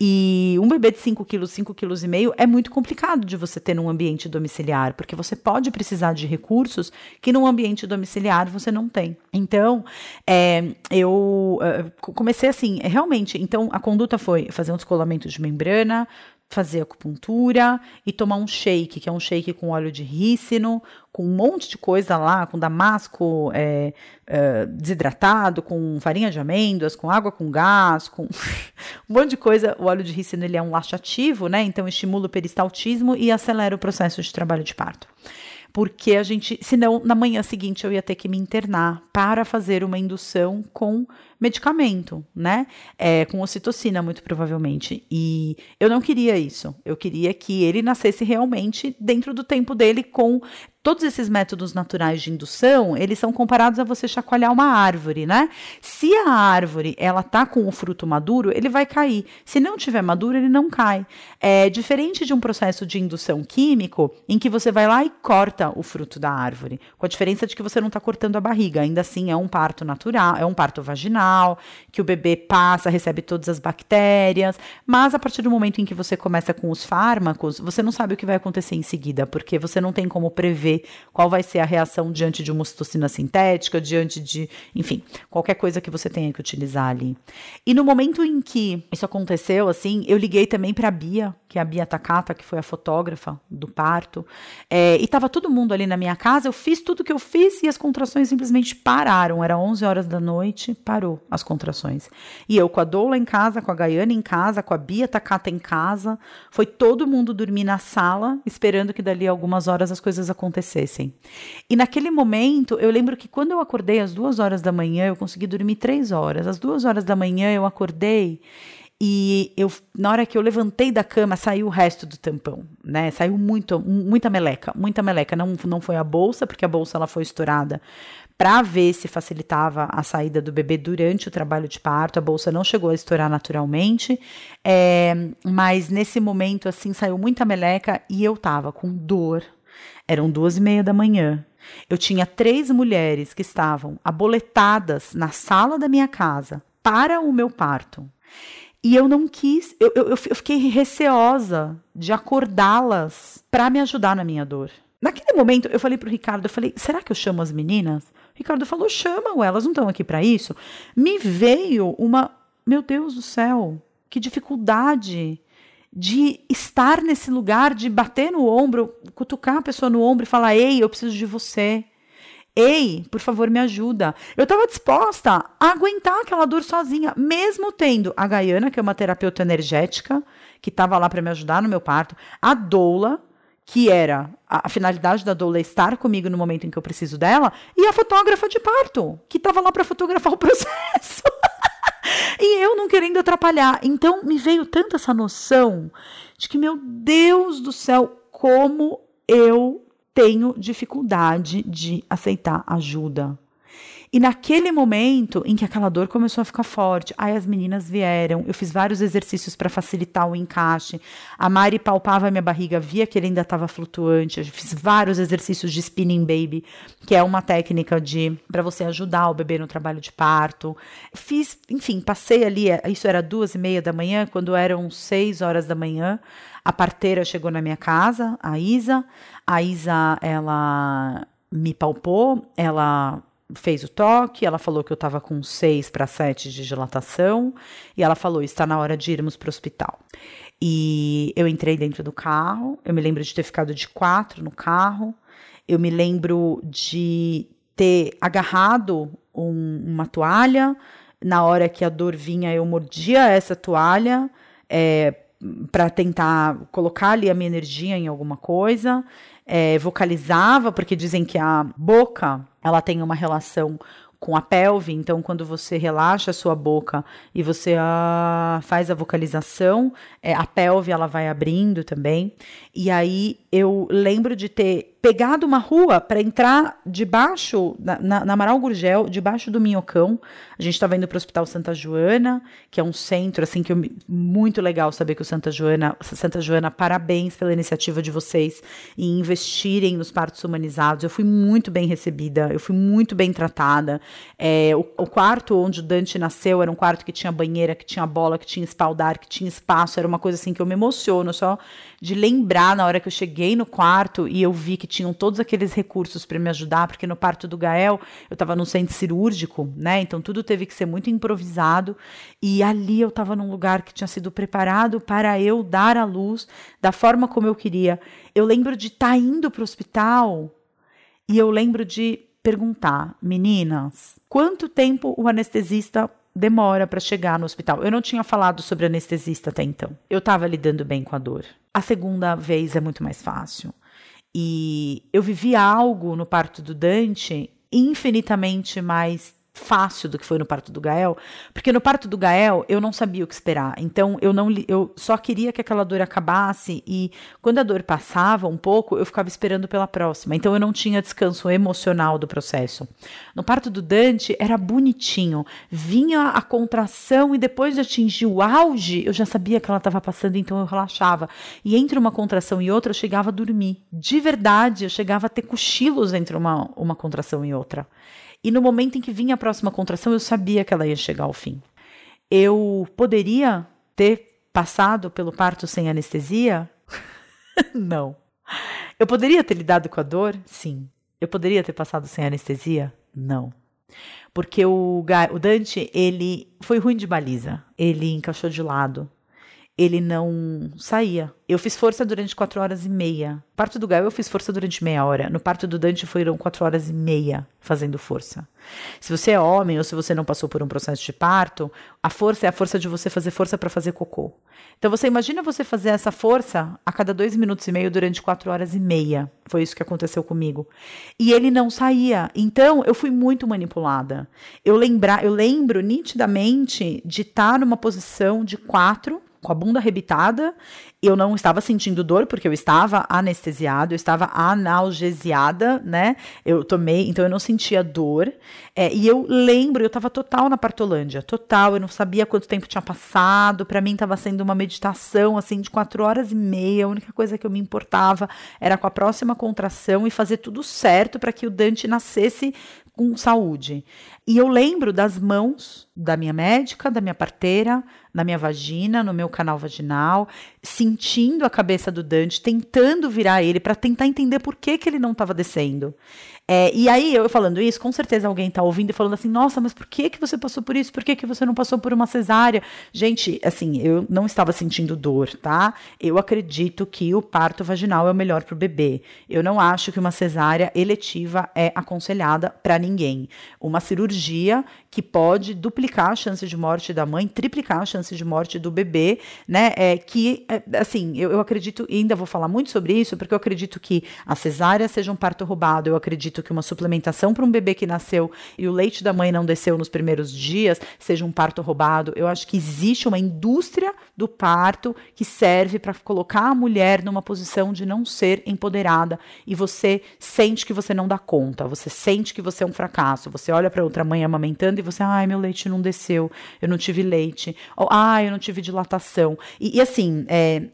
E um bebê de 5 quilos, 5 quilos e meio é muito complicado de você ter num ambiente domiciliar, porque você pode precisar de recursos que num ambiente domiciliar você não tem. Então, é, eu uh, comecei assim, realmente, então a conduta foi fazer um descolamento de membrana, fazer acupuntura e tomar um shake, que é um shake com óleo de rícino, com um monte de coisa lá, com damasco é, é, desidratado, com farinha de amêndoas, com água com gás, com um monte de coisa. O óleo de rícino ele é um laxativo, né? Então estimula o peristaltismo e acelera o processo de trabalho de parto porque a gente, senão na manhã seguinte eu ia ter que me internar para fazer uma indução com medicamento, né? É, com ocitocina, muito provavelmente. E eu não queria isso. Eu queria que ele nascesse realmente dentro do tempo dele com todos esses métodos naturais de indução, eles são comparados a você chacoalhar uma árvore, né? Se a árvore ela tá com o fruto maduro, ele vai cair. Se não tiver maduro, ele não cai. É diferente de um processo de indução químico em que você vai lá e corta o fruto da árvore, com a diferença de que você não está cortando a barriga. Ainda assim, é um parto natural, é um parto vaginal, que o bebê passa, recebe todas as bactérias, mas a partir do momento em que você começa com os fármacos, você não sabe o que vai acontecer em seguida, porque você não tem como prever ver qual vai ser a reação diante de uma ocitocina sintética, diante de, enfim, qualquer coisa que você tenha que utilizar ali. E no momento em que isso aconteceu, assim, eu liguei também para a Bia, que é a Bia Takata, que foi a fotógrafa do parto, é, e tava todo mundo ali na minha casa, eu fiz tudo que eu fiz e as contrações simplesmente pararam, era 11 horas da noite, parou as contrações. E eu com a Doula em casa, com a Gaiana em casa, com a Bia Takata em casa, foi todo mundo dormir na sala, esperando que dali algumas horas as coisas acontecessem. E naquele momento, eu lembro que quando eu acordei às duas horas da manhã, eu consegui dormir três horas. Às duas horas da manhã eu acordei e eu, na hora que eu levantei da cama, saiu o resto do tampão, né? Saiu muito, muita meleca, muita meleca. Não, não foi a bolsa, porque a bolsa ela foi estourada para ver se facilitava a saída do bebê durante o trabalho de parto. A bolsa não chegou a estourar naturalmente, é, mas nesse momento, assim, saiu muita meleca e eu tava com dor eram duas e meia da manhã. Eu tinha três mulheres que estavam aboletadas na sala da minha casa para o meu parto. E eu não quis, eu, eu, eu fiquei receosa de acordá-las para me ajudar na minha dor. Naquele momento, eu falei para o Ricardo, eu falei, será que eu chamo as meninas? Ricardo falou, chama, elas não estão aqui para isso. Me veio uma, meu Deus do céu, que dificuldade de estar nesse lugar, de bater no ombro, cutucar a pessoa no ombro e falar: Ei, eu preciso de você. Ei, por favor, me ajuda. Eu estava disposta a aguentar aquela dor sozinha, mesmo tendo a Gaiana, que é uma terapeuta energética, que estava lá para me ajudar no meu parto, a doula, que era a, a, finalidade da doula estar comigo no momento em que eu preciso dela, e a fotógrafa de parto, que estava lá para fotografar o processo. e eu não querendo atrapalhar. Então me veio tanto essa noção de que, meu Deus do céu, como eu tenho dificuldade de aceitar ajuda. E naquele momento em que aquela dor começou a ficar forte, aí as meninas vieram, eu fiz vários exercícios para facilitar o encaixe. A Mari palpava minha barriga, via que ele ainda estava flutuante. Eu fiz vários exercícios de spinning baby, que é uma técnica de para você ajudar o bebê no trabalho de parto. Fiz, enfim, passei ali, isso era duas e meia da manhã, quando eram seis horas da manhã. A parteira chegou na minha casa, a Isa. A Isa, ela me palpou, ela fez o toque, ela falou que eu estava com 6 para 7 de dilatação e ela falou: está na hora de irmos para o hospital. E eu entrei dentro do carro, eu me lembro de ter ficado de quatro no carro, eu me lembro de ter agarrado um, uma toalha, na hora que a dor vinha, eu mordia essa toalha. É, para tentar colocar ali a minha energia em alguma coisa, é, vocalizava, porque dizem que a boca ela tem uma relação com a pelve, então quando você relaxa a sua boca e você ah, faz a vocalização, é, a pelve ela vai abrindo também. E aí eu lembro de ter pegado uma rua para entrar debaixo, na, na, na Amaral Gurgel, debaixo do Minhocão. A gente estava indo para o Hospital Santa Joana, que é um centro, assim, que eu, muito legal saber que o Santa Joana, Santa Joana, parabéns pela iniciativa de vocês em investirem nos partos humanizados. Eu fui muito bem recebida, eu fui muito bem tratada. É, o, o quarto onde o Dante nasceu era um quarto que tinha banheira, que tinha bola, que tinha espaldar, que tinha espaço. Era uma coisa assim que eu me emociono só de lembrar na hora que eu cheguei no quarto e eu vi que tinham todos aqueles recursos para me ajudar, porque no parto do Gael eu estava no centro cirúrgico, né? Então tudo teve que ser muito improvisado e ali eu estava num lugar que tinha sido preparado para eu dar a luz da forma como eu queria. Eu lembro de estar tá indo para o hospital e eu lembro de perguntar, meninas, quanto tempo o anestesista demora para chegar no hospital. Eu não tinha falado sobre anestesista até então. Eu estava lidando bem com a dor. A segunda vez é muito mais fácil. E eu vivi algo no parto do Dante infinitamente mais fácil do que foi no parto do Gael, porque no parto do Gael eu não sabia o que esperar. Então eu não eu só queria que aquela dor acabasse e quando a dor passava um pouco, eu ficava esperando pela próxima. Então eu não tinha descanso emocional do processo. No parto do Dante era bonitinho. Vinha a contração e depois de atingir o auge, eu já sabia que ela estava passando, então eu relaxava. E entre uma contração e outra, eu chegava a dormir. De verdade, eu chegava a ter cochilos entre uma, uma contração e outra. E no momento em que vinha a próxima contração, eu sabia que ela ia chegar ao fim. Eu poderia ter passado pelo parto sem anestesia? Não. Eu poderia ter lidado com a dor? Sim. Eu poderia ter passado sem anestesia? Não. Porque o, o Dante, ele foi ruim de baliza. Ele encaixou de lado ele não saía. Eu fiz força durante quatro horas e meia. Parto do Gael eu fiz força durante meia hora. No parto do Dante foram quatro horas e meia fazendo força. Se você é homem ou se você não passou por um processo de parto, a força é a força de você fazer força para fazer cocô. Então você imagina você fazer essa força a cada dois minutos e meio durante quatro horas e meia. Foi isso que aconteceu comigo. E ele não saía. Então eu fui muito manipulada. Eu lembrar, eu lembro nitidamente de estar numa posição de quatro com a bunda arrebitada. Eu não estava sentindo dor, porque eu estava anestesiado, eu estava analgesiada, né? Eu tomei, então eu não sentia dor. É, e eu lembro, eu estava total na Partolândia, total. Eu não sabia quanto tempo tinha passado. Para mim, estava sendo uma meditação, assim, de quatro horas e meia. A única coisa que eu me importava era com a próxima contração e fazer tudo certo para que o Dante nascesse com saúde. E eu lembro das mãos da minha médica, da minha parteira, na minha vagina, no meu canal vaginal, sentindo a cabeça do Dante, tentando virar ele para tentar entender por que, que ele não estava descendo. É, e aí, eu falando isso, com certeza alguém está ouvindo e falando assim: nossa, mas por que, que você passou por isso? Por que, que você não passou por uma cesárea? Gente, assim, eu não estava sentindo dor, tá? Eu acredito que o parto vaginal é o melhor para o bebê. Eu não acho que uma cesárea eletiva é aconselhada para ninguém. Uma cirurgia cirurgia que pode duplicar a chance de morte da mãe, triplicar a chance de morte do bebê, né? É, que, é, assim, eu, eu acredito, e ainda vou falar muito sobre isso, porque eu acredito que a cesárea seja um parto roubado, eu acredito que uma suplementação para um bebê que nasceu e o leite da mãe não desceu nos primeiros dias seja um parto roubado. Eu acho que existe uma indústria do parto que serve para colocar a mulher numa posição de não ser empoderada e você sente que você não dá conta, você sente que você é um fracasso, você olha para outra mãe amamentando e você, ai, meu leite não desceu, eu não tive leite, ou, ai, eu não tive dilatação. E, e assim, é,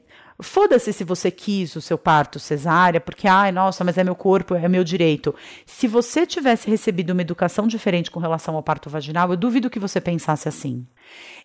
Foda-se se você quis o seu parto cesárea, porque, ai, nossa, mas é meu corpo, é meu direito. Se você tivesse recebido uma educação diferente com relação ao parto vaginal, eu duvido que você pensasse assim.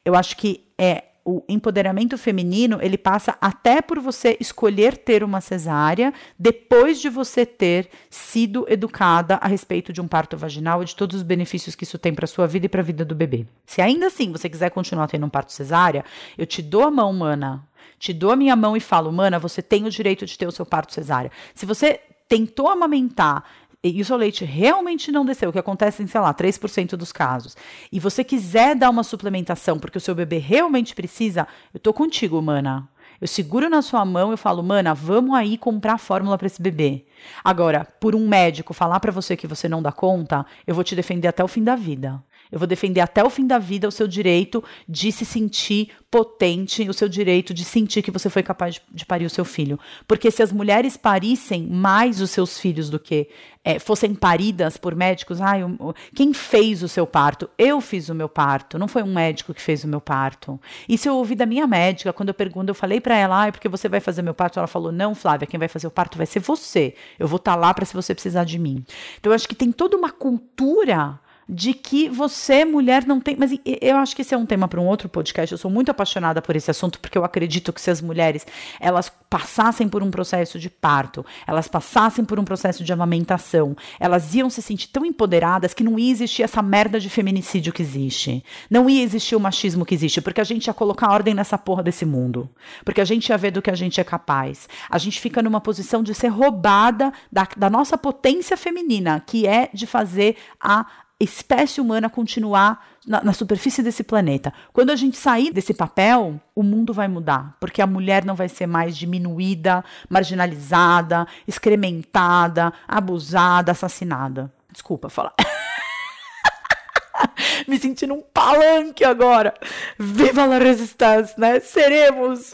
Eu acho que é o empoderamento feminino, ele passa até por você escolher ter uma cesárea depois de você ter sido educada a respeito de um parto vaginal e de todos os benefícios que isso tem para sua vida e para a vida do bebê. Se ainda assim você quiser continuar tendo um parto cesárea, eu te dou a mão, mana. Te dou a minha mão e falo, mana, você tem o direito de ter o seu parto cesárea. Se você tentou amamentar e o seu leite realmente não desceu, o que acontece em, sei lá, 3% dos casos, e você quiser dar uma suplementação porque o seu bebê realmente precisa, eu tô contigo, mana. Eu seguro na sua mão e falo, mana, vamos aí comprar fórmula para esse bebê. Agora, por um médico falar para você que você não dá conta, eu vou te defender até o fim da vida. Eu vou defender até o fim da vida o seu direito de se sentir potente, o seu direito de sentir que você foi capaz de, de parir o seu filho. Porque se as mulheres parissem mais os seus filhos do que é, fossem paridas por médicos, ah, quem fez o seu parto? Eu fiz o meu parto, não foi um médico que fez o meu parto. Isso eu ouvi da minha médica, quando eu pergunto, eu falei para ela, ah, porque você vai fazer meu parto? Ela falou, não, Flávia, quem vai fazer o parto vai ser você. Eu vou estar tá lá para se você precisar de mim. Então, eu acho que tem toda uma cultura de que você, mulher, não tem. Mas eu acho que esse é um tema para um outro podcast. Eu sou muito apaixonada por esse assunto, porque eu acredito que se as mulheres elas passassem por um processo de parto, elas passassem por um processo de amamentação, elas iam se sentir tão empoderadas que não ia existir essa merda de feminicídio que existe. Não ia existir o machismo que existe, porque a gente ia colocar ordem nessa porra desse mundo. Porque a gente ia ver do que a gente é capaz. A gente fica numa posição de ser roubada da, da nossa potência feminina, que é de fazer a espécie humana continuar na, na, superfície desse planeta. Quando a gente sair desse papel, o mundo vai mudar, porque a mulher não vai ser mais diminuída, marginalizada, excrementada, abusada, assassinada. Desculpa falar. Me sentindo um palanque agora. Viva a resistência, né? Seremos.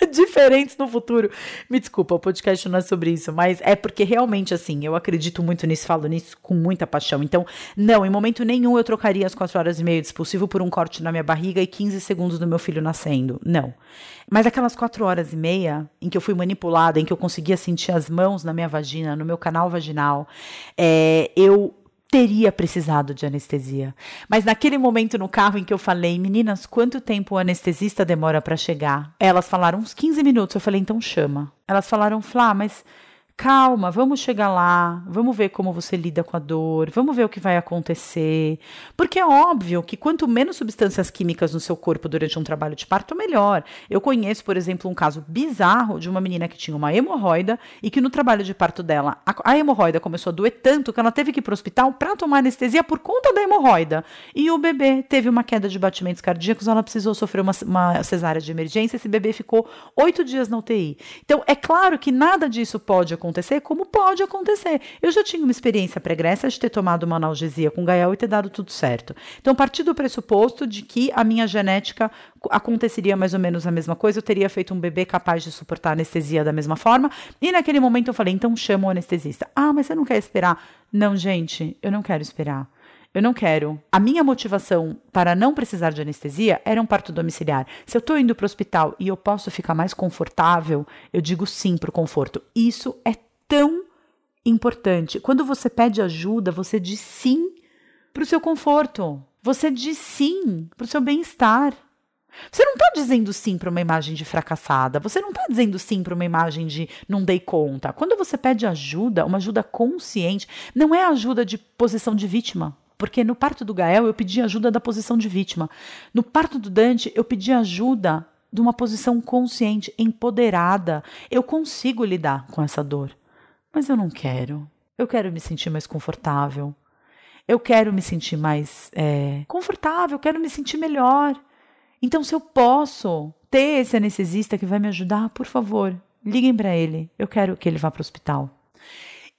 diferentes no futuro. Me desculpa, o podcast não é sobre isso, mas é porque realmente, assim, eu acredito muito nisso, falo nisso com muita paixão. Então, não, em momento nenhum eu trocaria as 4 horas e meia de expulsivo por um corte na minha barriga e 15 segundos do meu filho nascendo. Não. Mas aquelas 4 horas e meia em que eu fui manipulada, em que eu conseguia sentir as mãos na minha vagina, no meu canal vaginal, é, eu teria precisado de anestesia. Mas naquele momento no carro em que eu falei, meninas, quanto tempo o anestesista demora para chegar? Elas falaram uns 15 minutos. Eu falei, então chama. Elas falaram, Flá, mas calma, vamos chegar lá, vamos ver como você lida com a dor, vamos ver o que vai acontecer. Porque é óbvio que quanto menos substâncias químicas no seu corpo durante um trabalho de parto, melhor. Eu conheço, por exemplo, um caso bizarro de uma menina que tinha uma hemorroida e que no trabalho de parto dela, a, a hemorroida começou a doer tanto que ela teve que ir para o hospital para tomar anestesia por conta da hemorroida. E o bebê teve uma queda de batimentos cardíacos, ela precisou sofrer uma, uma cesárea de emergência, esse bebê ficou oito dias na UTI. Então, é claro que nada disso pode acontecer acontecer, como pode acontecer. Eu já tinha uma experiência pregressa de ter tomado uma analgesia com Gael e ter dado tudo certo. Então, a partir do pressuposto de que a minha genética aconteceria mais ou menos a mesma coisa, eu teria feito um bebê capaz de suportar anestesia da mesma forma, e naquele momento eu falei, então chama o anestesista. Ah, mas você não quer esperar? Não, gente, eu não quero esperar. Eu não quero. A minha motivação para não precisar de anestesia era um parto domiciliar. Se eu estou indo para o hospital e eu posso ficar mais confortável, eu digo sim para o conforto. Isso é tão importante. Quando você pede ajuda, você diz sim para o seu conforto. Você diz sim para o seu bem-estar. Você não está dizendo sim para uma imagem de fracassada. Você não está dizendo sim para uma imagem de não dei conta. Quando você pede ajuda, uma ajuda consciente, não é ajuda de posição de vítima. Porque no parto do Gael eu pedi ajuda da posição de vítima. No parto do Dante eu pedi ajuda de uma posição consciente, empoderada. Eu consigo lidar com essa dor. Mas eu não quero. Eu quero me sentir mais confortável. Eu quero me sentir mais é, confortável, eu quero me sentir melhor. Então, se eu posso ter esse anestesista que vai me ajudar, por favor, liguem para ele. Eu quero que ele vá para o hospital.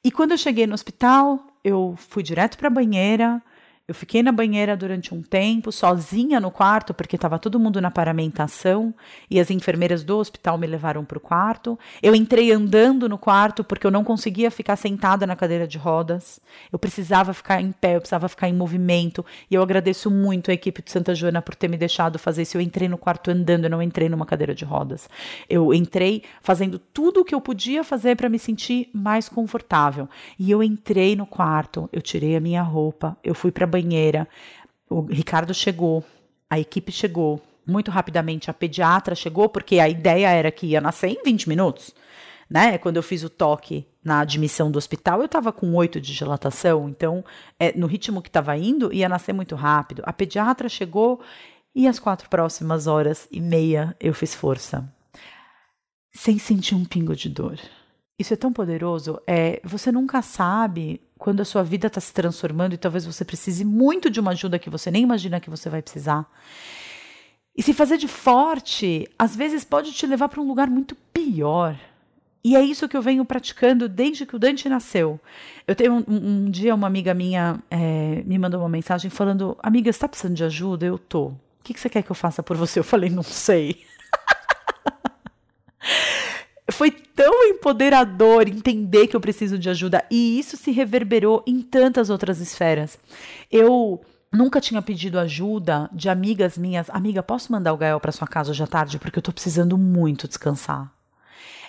E quando eu cheguei no hospital, eu fui direto para a banheira, eu fiquei na banheira durante um tempo, sozinha no quarto, porque estava todo mundo na paramentação e as enfermeiras do hospital me levaram para o quarto. Eu entrei andando no quarto porque eu não conseguia ficar sentada na cadeira de rodas. Eu precisava ficar em pé, eu precisava ficar em movimento. E eu agradeço muito a equipe de Santa Joana por ter me deixado fazer isso. Eu entrei no quarto andando, eu não entrei numa cadeira de rodas. Eu entrei fazendo tudo o que eu podia fazer para me sentir mais confortável. E eu entrei no quarto, eu tirei a minha roupa, eu fui para a banheira. O Ricardo chegou, a equipe chegou. Muito rapidamente a pediatra chegou, porque a ideia era que ia nascer em 20 minutos. Né? Quando eu fiz o toque na admissão do hospital, eu estava com oito de dilatação, então, é, no ritmo que estava indo, ia nascer muito rápido. A pediatra chegou e as quatro próximas horas e meia eu fiz força, sem sentir um pingo de dor. Isso é tão poderoso. É, você nunca sabe quando a sua vida está se transformando e talvez você precise muito de uma ajuda que você nem imagina que você vai precisar. E se fazer de forte, às vezes pode te levar para um lugar muito pior. E é isso que eu venho praticando desde que o Dante nasceu. Eu tenho um, um dia uma amiga minha é, me mandou uma mensagem falando: Amiga, você está precisando de ajuda? Eu tô. O que, que você quer que eu faça por você? Eu falei: Não sei. Foi tão empoderador entender que eu preciso de ajuda e isso se reverberou em tantas outras esferas. Eu nunca tinha pedido ajuda de amigas minhas. Amiga, posso mandar o Gael para sua casa hoje à tarde porque eu tô precisando muito descansar.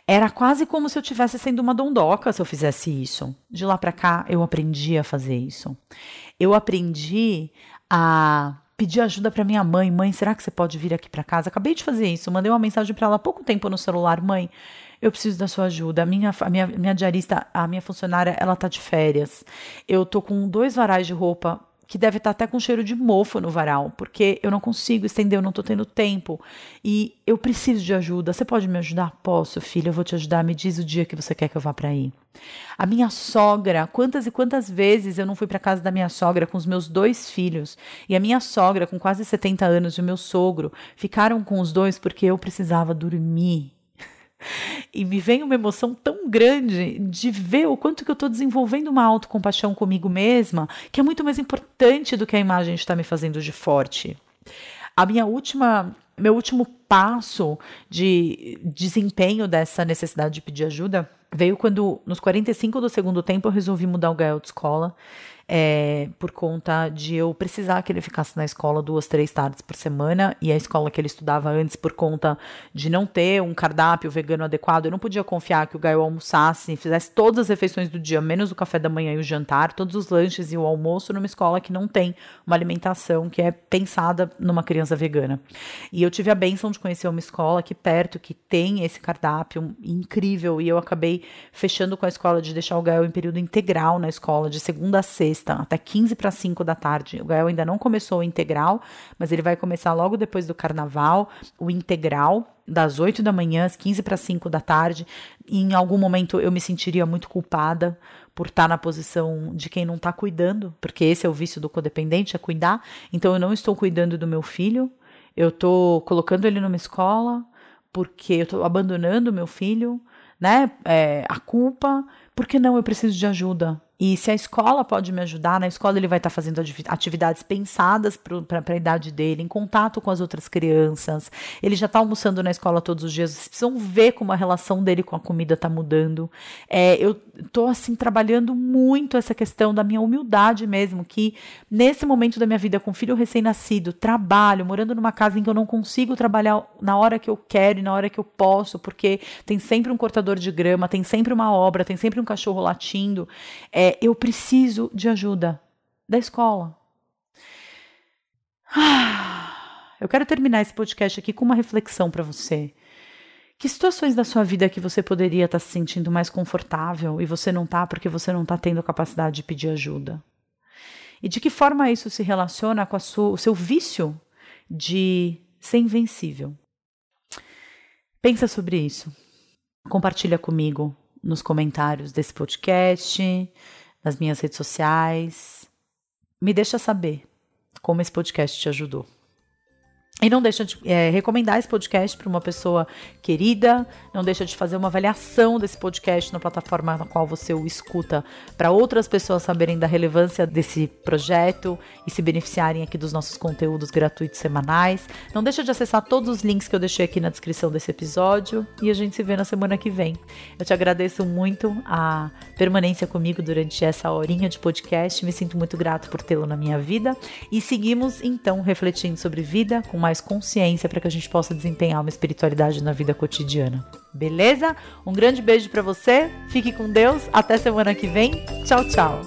Era quase como se eu tivesse sendo uma dondoca se eu fizesse isso. De lá para cá eu aprendi a fazer isso. Eu aprendi a pedir ajuda para minha mãe. Mãe, será que você pode vir aqui para casa? Acabei de fazer isso. Mandei uma mensagem para ela há pouco tempo no celular. Mãe, eu preciso da sua ajuda. A minha, a minha, minha diarista, a minha funcionária, ela tá de férias. Eu tô com dois varais de roupa que deve estar até com cheiro de mofo no varal, porque eu não consigo estender, eu não estou tendo tempo. E eu preciso de ajuda. Você pode me ajudar? Posso, filha, eu vou te ajudar. Me diz o dia que você quer que eu vá para aí. A minha sogra, quantas e quantas vezes eu não fui para casa da minha sogra com os meus dois filhos, e a minha sogra, com quase 70 anos, e o meu sogro, ficaram com os dois porque eu precisava dormir. E me vem uma emoção tão grande de ver o quanto que eu estou desenvolvendo uma autocompaixão comigo mesma, que é muito mais importante do que a imagem está me fazendo de forte. A minha última, meu último passo de desempenho dessa necessidade de pedir ajuda veio quando, nos 45 do segundo tempo, eu resolvi mudar o Gael de escola é, por conta de eu precisar que ele ficasse na escola duas, três tardes por semana, e a escola que ele estudava antes, por conta de não ter um cardápio vegano adequado, eu não podia confiar que o Gaio almoçasse, fizesse todas as refeições do dia, menos o café da manhã e o jantar, todos os lanches e o almoço numa escola que não tem uma alimentação que é pensada numa criança vegana. E eu tive a benção de conhecer uma escola aqui perto que tem esse cardápio incrível, e eu acabei fechando com a escola de deixar o Gael em período integral na escola, de segunda a sexta sexta, até 15 para 5 da tarde. O Gael ainda não começou o integral, mas ele vai começar logo depois do carnaval, o integral, das 8 da manhã às 15 para 5 da tarde. E em algum momento eu me sentiria muito culpada por estar na posição de quem não está cuidando, porque esse é o vício do codependente, é cuidar. Então eu não estou cuidando do meu filho, eu estou colocando ele numa escola, porque eu estou abandonando meu filho, né? É, a culpa, porque não, eu preciso de ajuda. E se a escola pode me ajudar, na escola ele vai estar fazendo atividades pensadas para a idade dele, em contato com as outras crianças. Ele já está almoçando na escola todos os dias. Vocês precisam ver como a relação dele com a comida está mudando. É, eu estou assim trabalhando muito essa questão da minha humildade mesmo, que nesse momento da minha vida com filho recém-nascido, trabalho, morando numa casa em que eu não consigo trabalhar na hora que eu quero e na hora que eu posso, porque tem sempre um cortador de grama, tem sempre uma obra, tem sempre um cachorro latindo. É, eu preciso de ajuda da escola. Eu quero terminar esse podcast aqui com uma reflexão para você. Que situações da sua vida que você poderia estar tá se sentindo mais confortável e você não está porque você não está tendo a capacidade de pedir ajuda? E de que forma isso se relaciona com sua, o seu vício de ser invencível? Pensa sobre isso. Compartilha comigo nos comentários desse podcast, nas minhas redes sociais. Me deixa saber como esse podcast te ajudou. E não deixa de é, recomendar esse podcast para uma pessoa querida, não deixa de fazer uma avaliação desse podcast na plataforma na qual você o escuta, para outras pessoas saberem da relevância desse projeto e se beneficiarem aqui dos nossos conteúdos gratuitos semanais. Não deixa de acessar todos os links que eu deixei aqui na descrição desse episódio e a gente se vê na semana que vem. Eu te agradeço muito a permanência comigo durante essa horinha de podcast, me sinto muito grato por tê-lo na minha vida e seguimos então refletindo sobre vida com mais consciência para que a gente possa desempenhar uma espiritualidade na vida cotidiana. Beleza? Um grande beijo para você, fique com Deus, até semana que vem. Tchau, tchau.